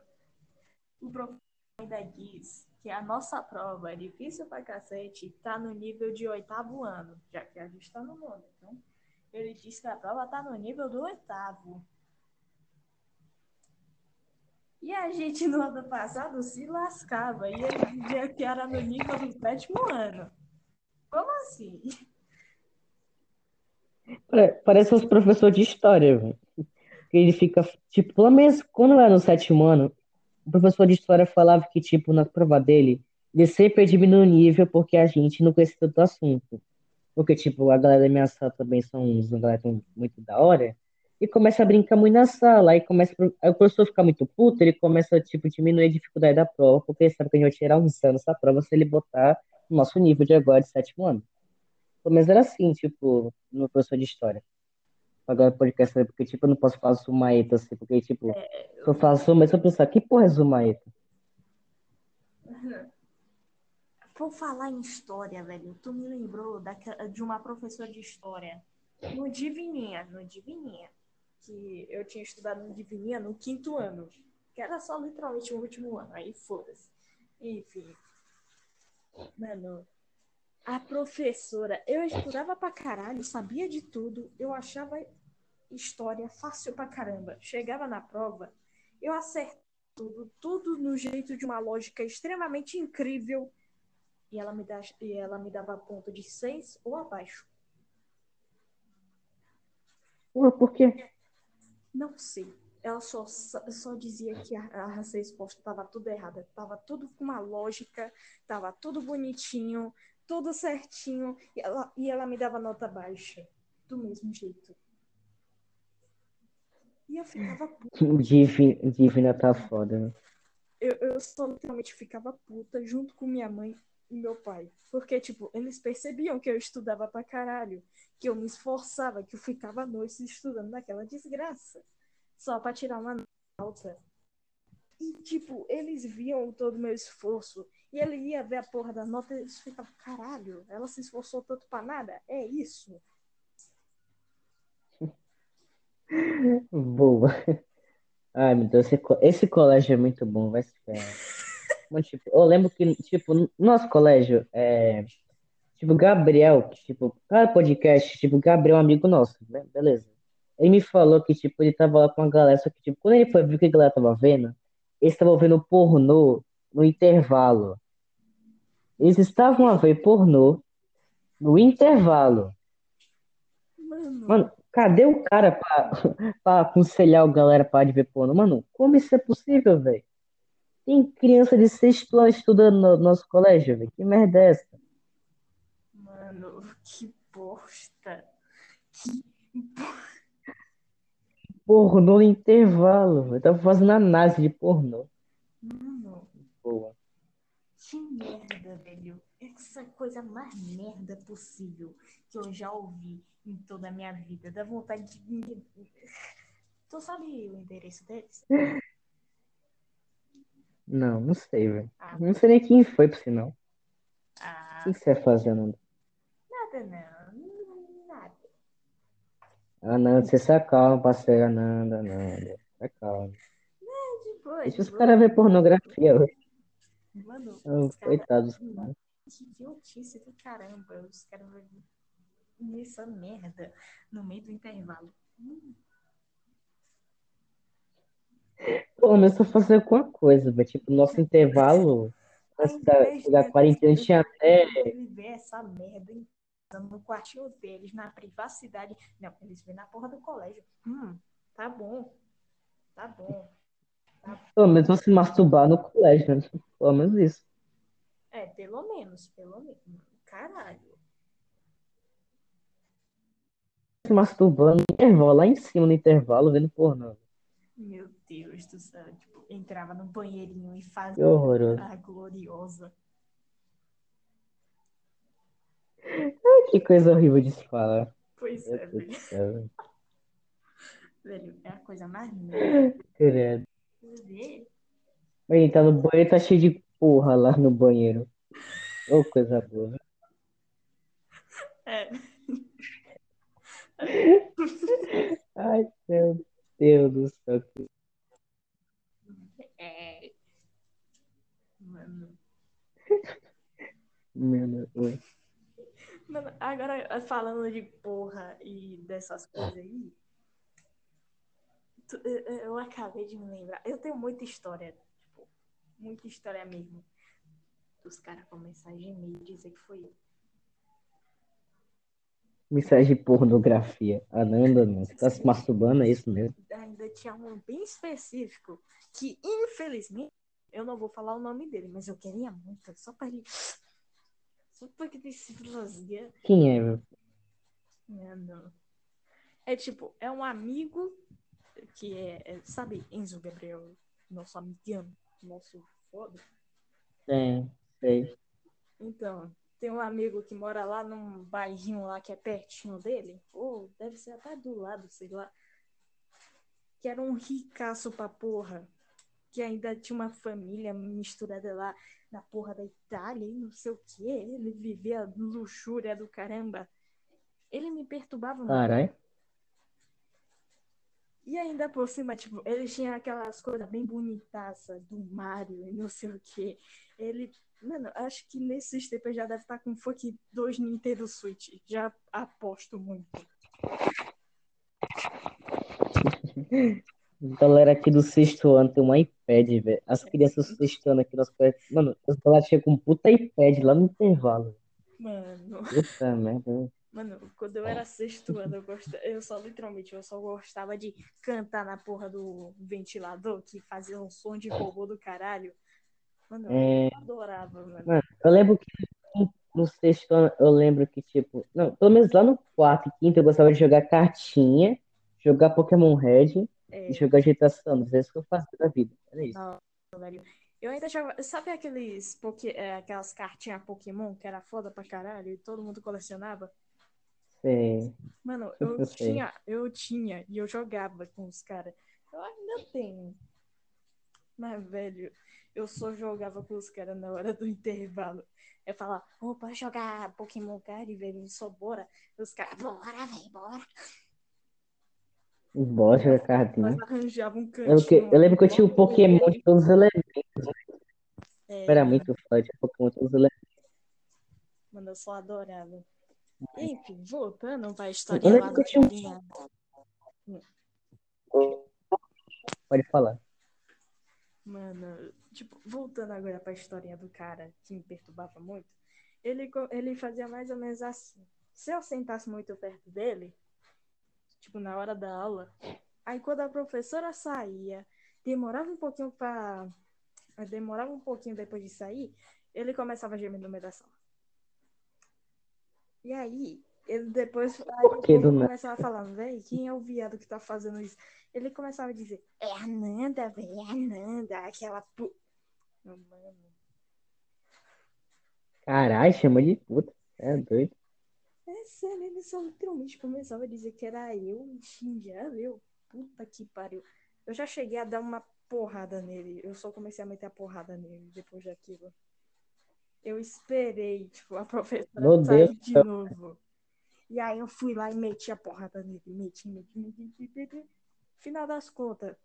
o professor ainda diz que a nossa prova é difícil pra cacete, tá no nível de oitavo ano, já que a gente tá no nono. Então, ele diz que a prova tá no nível do oitavo. E a gente no ano passado se lascava, e ele dizia que era no nível do sétimo ano. Como assim? Pare- Parece os professores de história, velho. Ele fica, tipo, pelo menos quando eu era no sétimo ano, o professor de história falava que, tipo, na prova dele, ele sempre diminui o nível porque a gente não conhecia tanto assunto. Porque, tipo, a galera da minha sala também são uns, galera muito da hora, e começa a brincar muito na sala, aí começa, aí o professor fica muito puto, ele começa, tipo, diminuir a dificuldade da prova, porque ele sabe que a gente vai tirar uns anos essa prova se ele botar o nosso nível de agora de sétimo ano. Pelo menos era assim, tipo, no professor de história. Agora podcast, né? porque, tipo, eu não posso falar Zumaeta, assim, porque, tipo, se eu faço Zumaeta, eu pensar, que porra é Zumaeta? Por falar em história, velho, tu me lembrou daquela- de uma professora de história no Divininha, no Divininha, que eu tinha estudado no Divininha no quinto ano, que era só literalmente o último ano, aí foda-se. Enfim. Mano, a professora, eu estudava pra caralho, sabia de tudo, eu achava história fácil pra caramba. Chegava na prova, eu acertava tudo, tudo no jeito de uma lógica extremamente incrível e ela me, dá, e ela me dava ponto de 6 ou abaixo. Ué, por quê? Não sei. Ela só, só dizia que a, a resposta estava tudo errada. Tava tudo com uma lógica, tava tudo bonitinho, tudo certinho. E ela, e ela me dava nota baixa. Do mesmo jeito. E eu ficava puta. Divina, Divina tá foda, né? Eu, eu só literalmente ficava puta junto com minha mãe e meu pai. Porque, tipo, eles percebiam que eu estudava pra caralho. Que eu me esforçava, que eu ficava à noite estudando naquela desgraça. Só pra tirar uma nota alta. E, tipo, eles viam todo o meu esforço. E ele ia ver a porra da nota e eles ficavam, caralho, ela se esforçou tanto pra nada? É isso? Boa. Ai, meu Deus, esse, esse colégio é muito bom, vai se ferrar. Mas, tipo, eu lembro que, tipo, no nosso colégio, é, tipo, Gabriel, que, tipo, cada podcast, tipo, Gabriel é um amigo nosso, né? Beleza. Ele me falou que, tipo, ele tava lá com a galera, só que, tipo, quando ele foi ver o que a galera tava vendo, eles estavam vendo pornô no intervalo. Eles estavam a ver pornô no intervalo. Mano, Mano, Cadê o cara pra, *laughs* pra aconselhar o galera para de ver porno? Mano, como isso é possível, velho? Tem criança de sexto ano estudando no nosso colégio, velho. Que merda é essa? Mano, que bosta. Que Porno no intervalo, velho. Tava fazendo análise de pornô. Mano, Boa. que merda, velho. Essa coisa mais merda possível que eu já ouvi em toda a minha vida. Dá vontade de. *laughs* Tu sabe o endereço deles? Não, não sei, velho. Ah, Não sei nem quem foi, por sinal. ah, O que você vai fazer, Nanda? nada não. Nada. Ananda, você se acalma, parceira Ananda, Ananda. Se acalma. De boa, Deixa de os caras ver pornografia hoje. Mano, Oh, os caras. coitados dos caras. Que idiotice do caramba. Os caras vão nessa merda no meio do intervalo. Hum, Pelo menos pra fazer alguma coisa, velho. Tipo, nosso intervalo, da, quarentena, tinha até. Essa merda em no quartinho deles, na privacidade. Não, eles vêem na porra do colégio. Hum, tá bom. Tá bom. Pelo menos se masturbar no colégio, né? Pelo menos isso. É, pelo menos, pelo menos. Caralho. Se masturbando no intervalo, lá em cima no intervalo, vendo pornô. Meu Deus do céu. Tipo, entrava no banheirinho e fazia horroroso. a gloriosa. Que coisa horrível de se falar. Pois Meu é, Deus velho. *laughs* velho. É a coisa mais merda. Credo. Vê? Aí, tá no banheiro, tá cheio de porra lá no banheiro. Ô, coisa boa. É. Ai, meu Deus do céu. É. Mano. Meu Deus. Oi. Mano, agora falando de porra e dessas coisas aí, eu, acabei de me lembrar. Eu tenho muita história, tipo, muita história mesmo. Dos caras a gemer e dizer que foi eu. Mensagem de pornografia. Ananda, não. Você tá se masturbando, é isso mesmo? Ainda tinha um bem específico que, infelizmente, eu não vou falar o nome dele, mas eu queria muito, só pra ele. Só pra que ele se. Quem é, meu? É, não. É tipo, é um amigo que é, é- sabe, Enzo Gabriel, nosso amigão, nosso foda. É, sei. Então, tem um amigo que mora lá num bairrinho lá que é pertinho dele, ou deve ser até do lado, sei lá. Que era um ricaço pra porra. Que ainda tinha uma família misturada lá na porra da Itália e não sei o quê. Ele vivia luxúria do caramba. Ele me perturbava muito. E ainda por cima, tipo, ele tinha aquelas coisas bem bonitaças do Mario e não sei o quê. Ele, mano, acho que nesses tempos ele já deve estar com fucking dois Nintendo Switch. Já aposto muito. *laughs* Galera aqui do sexto ano tem um iPad, velho. As crianças do sexto ano aqui, colégio. Mano, os galera chegam com um puta iPad lá no intervalo. Mano, Puta merda. Mano, quando eu era sexto ano, eu, gosta... eu só literalmente, eu só gostava de cantar na porra do ventilador que fazia um som de robô do caralho. Mano, É. eu adorava, mano. Mano, eu lembro que no- sexto ano, eu lembro que, tipo, não, pelo menos lá no quarto e quinto eu gostava de jogar cartinha, jogar Pokémon Red É, e jogar Andreas. É isso que eu faço da vida. Era isso. velho. Eu ainda jogava. Sabe aqueles poké, é, aquelas cartinhas Pokémon que era foda pra caralho e todo mundo colecionava? Sei. Mano, eu Eu sei. tinha, eu tinha e eu jogava com os caras. Eu ainda tenho. Mas, velho, eu só jogava com os caras na hora do intervalo. Eu falava, ô, bora jogar Pokémon Card, velho, só bora. E os caras, bora, velho, bora. Bora jogar cartinha. Nós arranjávamos um Eu, lembro que, cantinho. eu lembro que eu tinha o Pokémon de todos os elementos. É, Era muito foda, tinha Pokémon de todos os elementos. Mano, eu só adorava. Enfim, voltando Eu historinha lembro lá carinha. Pode falar. Mano, tipo, voltando agora pra historinha do cara que me perturbava muito, ele, ele fazia mais ou menos assim. Se eu sentasse muito perto dele, tipo, na hora da aula. Aí quando a professora saía, demorava um pouquinho pra. Demorava um pouquinho depois de sair, ele começava a gemer no meio da sala. E aí, ele depois aí nada? começava a falar, véi, quem é o viado que tá fazendo isso? Ele começava a dizer, é a Nanda, véi, é a Nanda, aquela pu... Mano, Caralho, chama de puta. É doido. é sério, ele só literalmente começava a dizer que era eu xingava eu. Puta que pariu. Eu já cheguei a dar uma porrada nele. Eu só comecei a meter a porrada nele depois daquilo. Eu esperei, tipo, a professora Meu sair Deus de céu. novo. E aí eu fui lá e meti a porrada nele. Meti, meti, meti, meti, meti. Final das contas,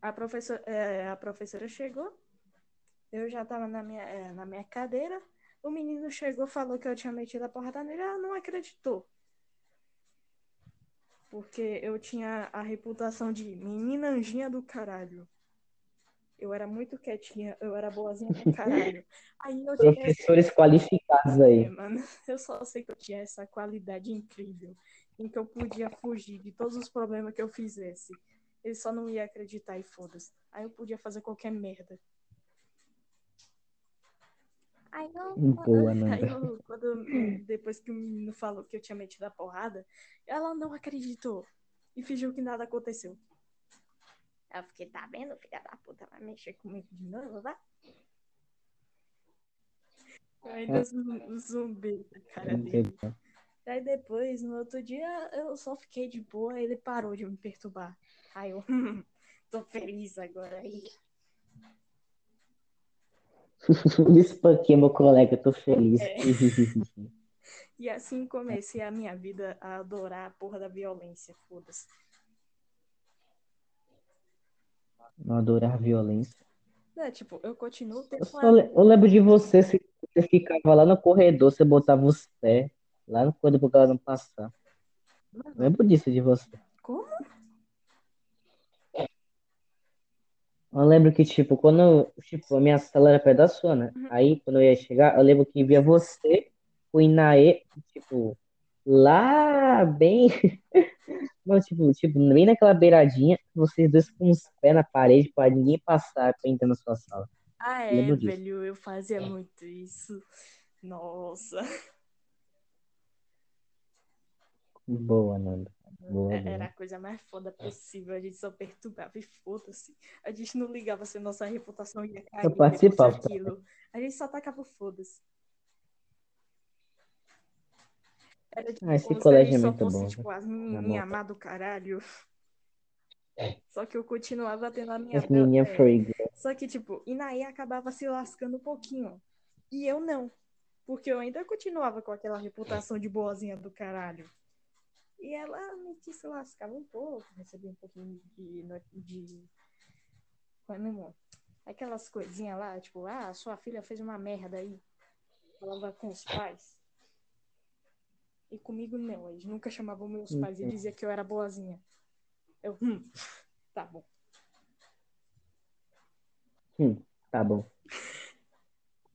a professora, é, a professora chegou. Eu já tava na minha, é, na minha cadeira. O menino chegou, falou que eu tinha metido a porrada nele. Ela não acreditou. Porque eu tinha a reputação de menina anjinha do caralho. Eu era muito quietinha, eu era boazinha do caralho. Aí eu tinha Professores qualificados é, aí. mano, *laughs* eu só sei que eu tinha essa qualidade incrível em que eu podia fugir de todos os problemas que eu fizesse. Ele só não ia acreditar e foda-se. Aí eu podia fazer qualquer merda. Aí eu, Boa, *laughs* aí eu quando, depois que o menino falou que eu tinha metido a porrada, ela não acreditou e fingiu que nada aconteceu. Eu fiquei, tá vendo, filha da puta, vai mexer comigo de novo, vai? Eu ainda zum- zumbi na cara dele. Aí depois, no outro dia, eu só fiquei de boa ele parou de me perturbar. Aí eu, hum, tô feliz agora. Aí, *laughs* Espanquei meu colega, tô feliz. É. *laughs* E assim comecei a minha vida a adorar a porra da violência, foda-se. Não adorar violência. É, tipo, eu continuo Eu, tendo uma... le- eu lembro de você, você você ficava lá no corredor, você botava os pés lá no corredor pro cara não passar. Eu lembro disso de você. Como? Eu lembro que, tipo, quando, tipo, a minha sala era perto da sua, né? Uhum. Aí, quando eu ia chegar, eu lembro que via você, o Inaê, tipo, lá bem, *laughs* não, tipo, tipo, bem naquela beiradinha, vocês dois com os pés na parede pra ninguém passar pra entrar na sua sala. Ah, é, Lembro disso. velho, eu fazia muito isso. Nossa, Boa, Nanda. Boa, É- boa. era a coisa mais foda possível. A gente só perturbava e foda-se. A gente não ligava se nossa reputação ia cair depois participava. A gente só tacava foda-se. Era tipo, Ah, esse colégio é muito fosse, bom, tipo, as menininhas má do caralho. Só que eu continuava tendo a minha As menininhas é. Só que, tipo, Inaí acabava se lascando um pouquinho. E eu não. Porque eu ainda continuava com aquela reputação de boazinha do caralho. E ela me que se lascava um pouco, recebia um pouquinho de. de... Qual é mesmo? Aquelas coisinhas lá, tipo, ah, sua filha fez uma merda aí. Falava com os pais. E comigo não, eles nunca chamavam meus pais e Entendo. dizia que eu era boazinha. Eu, hum, tá bom. Hum, tá bom.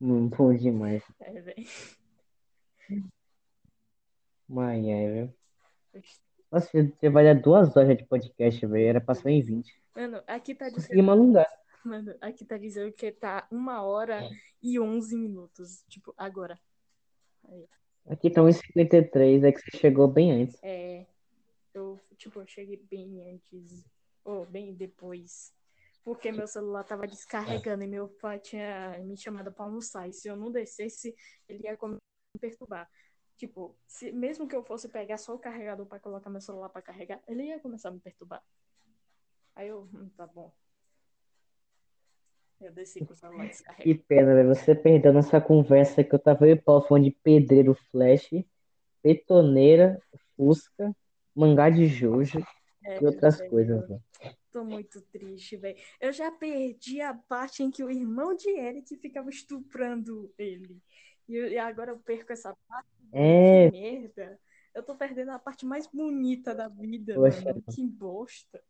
Hum, bom demais. *laughs* É, velho. Mas é, viu? Nossa, você vai dar duas horas de podcast, velho. Era pra em 20. Mano, aqui tá dizendo. Conseguimos alongar. Mano, aqui tá dizendo que tá uma hora e 11 minutos. Tipo, agora. Aqui tá 1h53, é que você chegou bem antes. É. Eu, tipo, eu cheguei bem antes. Ou bem depois. Porque meu celular tava descarregando e meu pai tinha me chamado pra almoçar. E se eu não descesse, ele ia me perturbar. Tipo, se, mesmo que eu fosse pegar só o carregador pra colocar meu celular pra carregar, ele ia começar a me perturbar. Aí eu, hum, tá bom. Eu desci com o celular Que descarregado. pena, velho. Você perdeu nossa conversa que eu tava eu e o Paulo falando de pedreiro flash, betoneira, fusca, mangá de Jojo É, e outras velho. coisas, velho. Tô muito triste, velho. Eu já perdi a parte em que o irmão de Eric ficava estuprando ele. E, eu- e agora eu perco essa parte. É, Que merda. Eu tô perdendo a parte mais bonita da vida, Poxa. mano. Que bosta.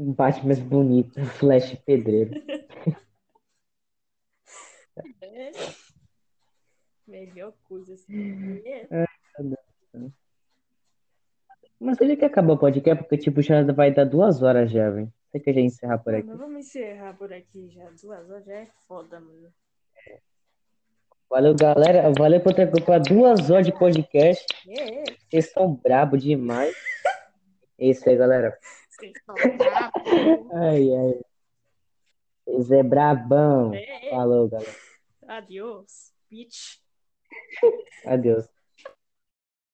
Um parte mais bonito, flash pedreiro. É. Melhor coisa assim. É. Mas ele quer acabar o podcast porque, tipo, já vai dar duas horas já, velho. Você quer já encerrar por aqui? Mano, vamos encerrar por aqui já. Duas horas já é foda, mano. Valeu, galera. Valeu por ter ocupado duas horas de podcast. É, é. Vocês são brabo demais. É isso aí, galera. Bravos. Ai, ai. Vocês é brabão. É. Falou, galera. Adiós, bitch. Adeus.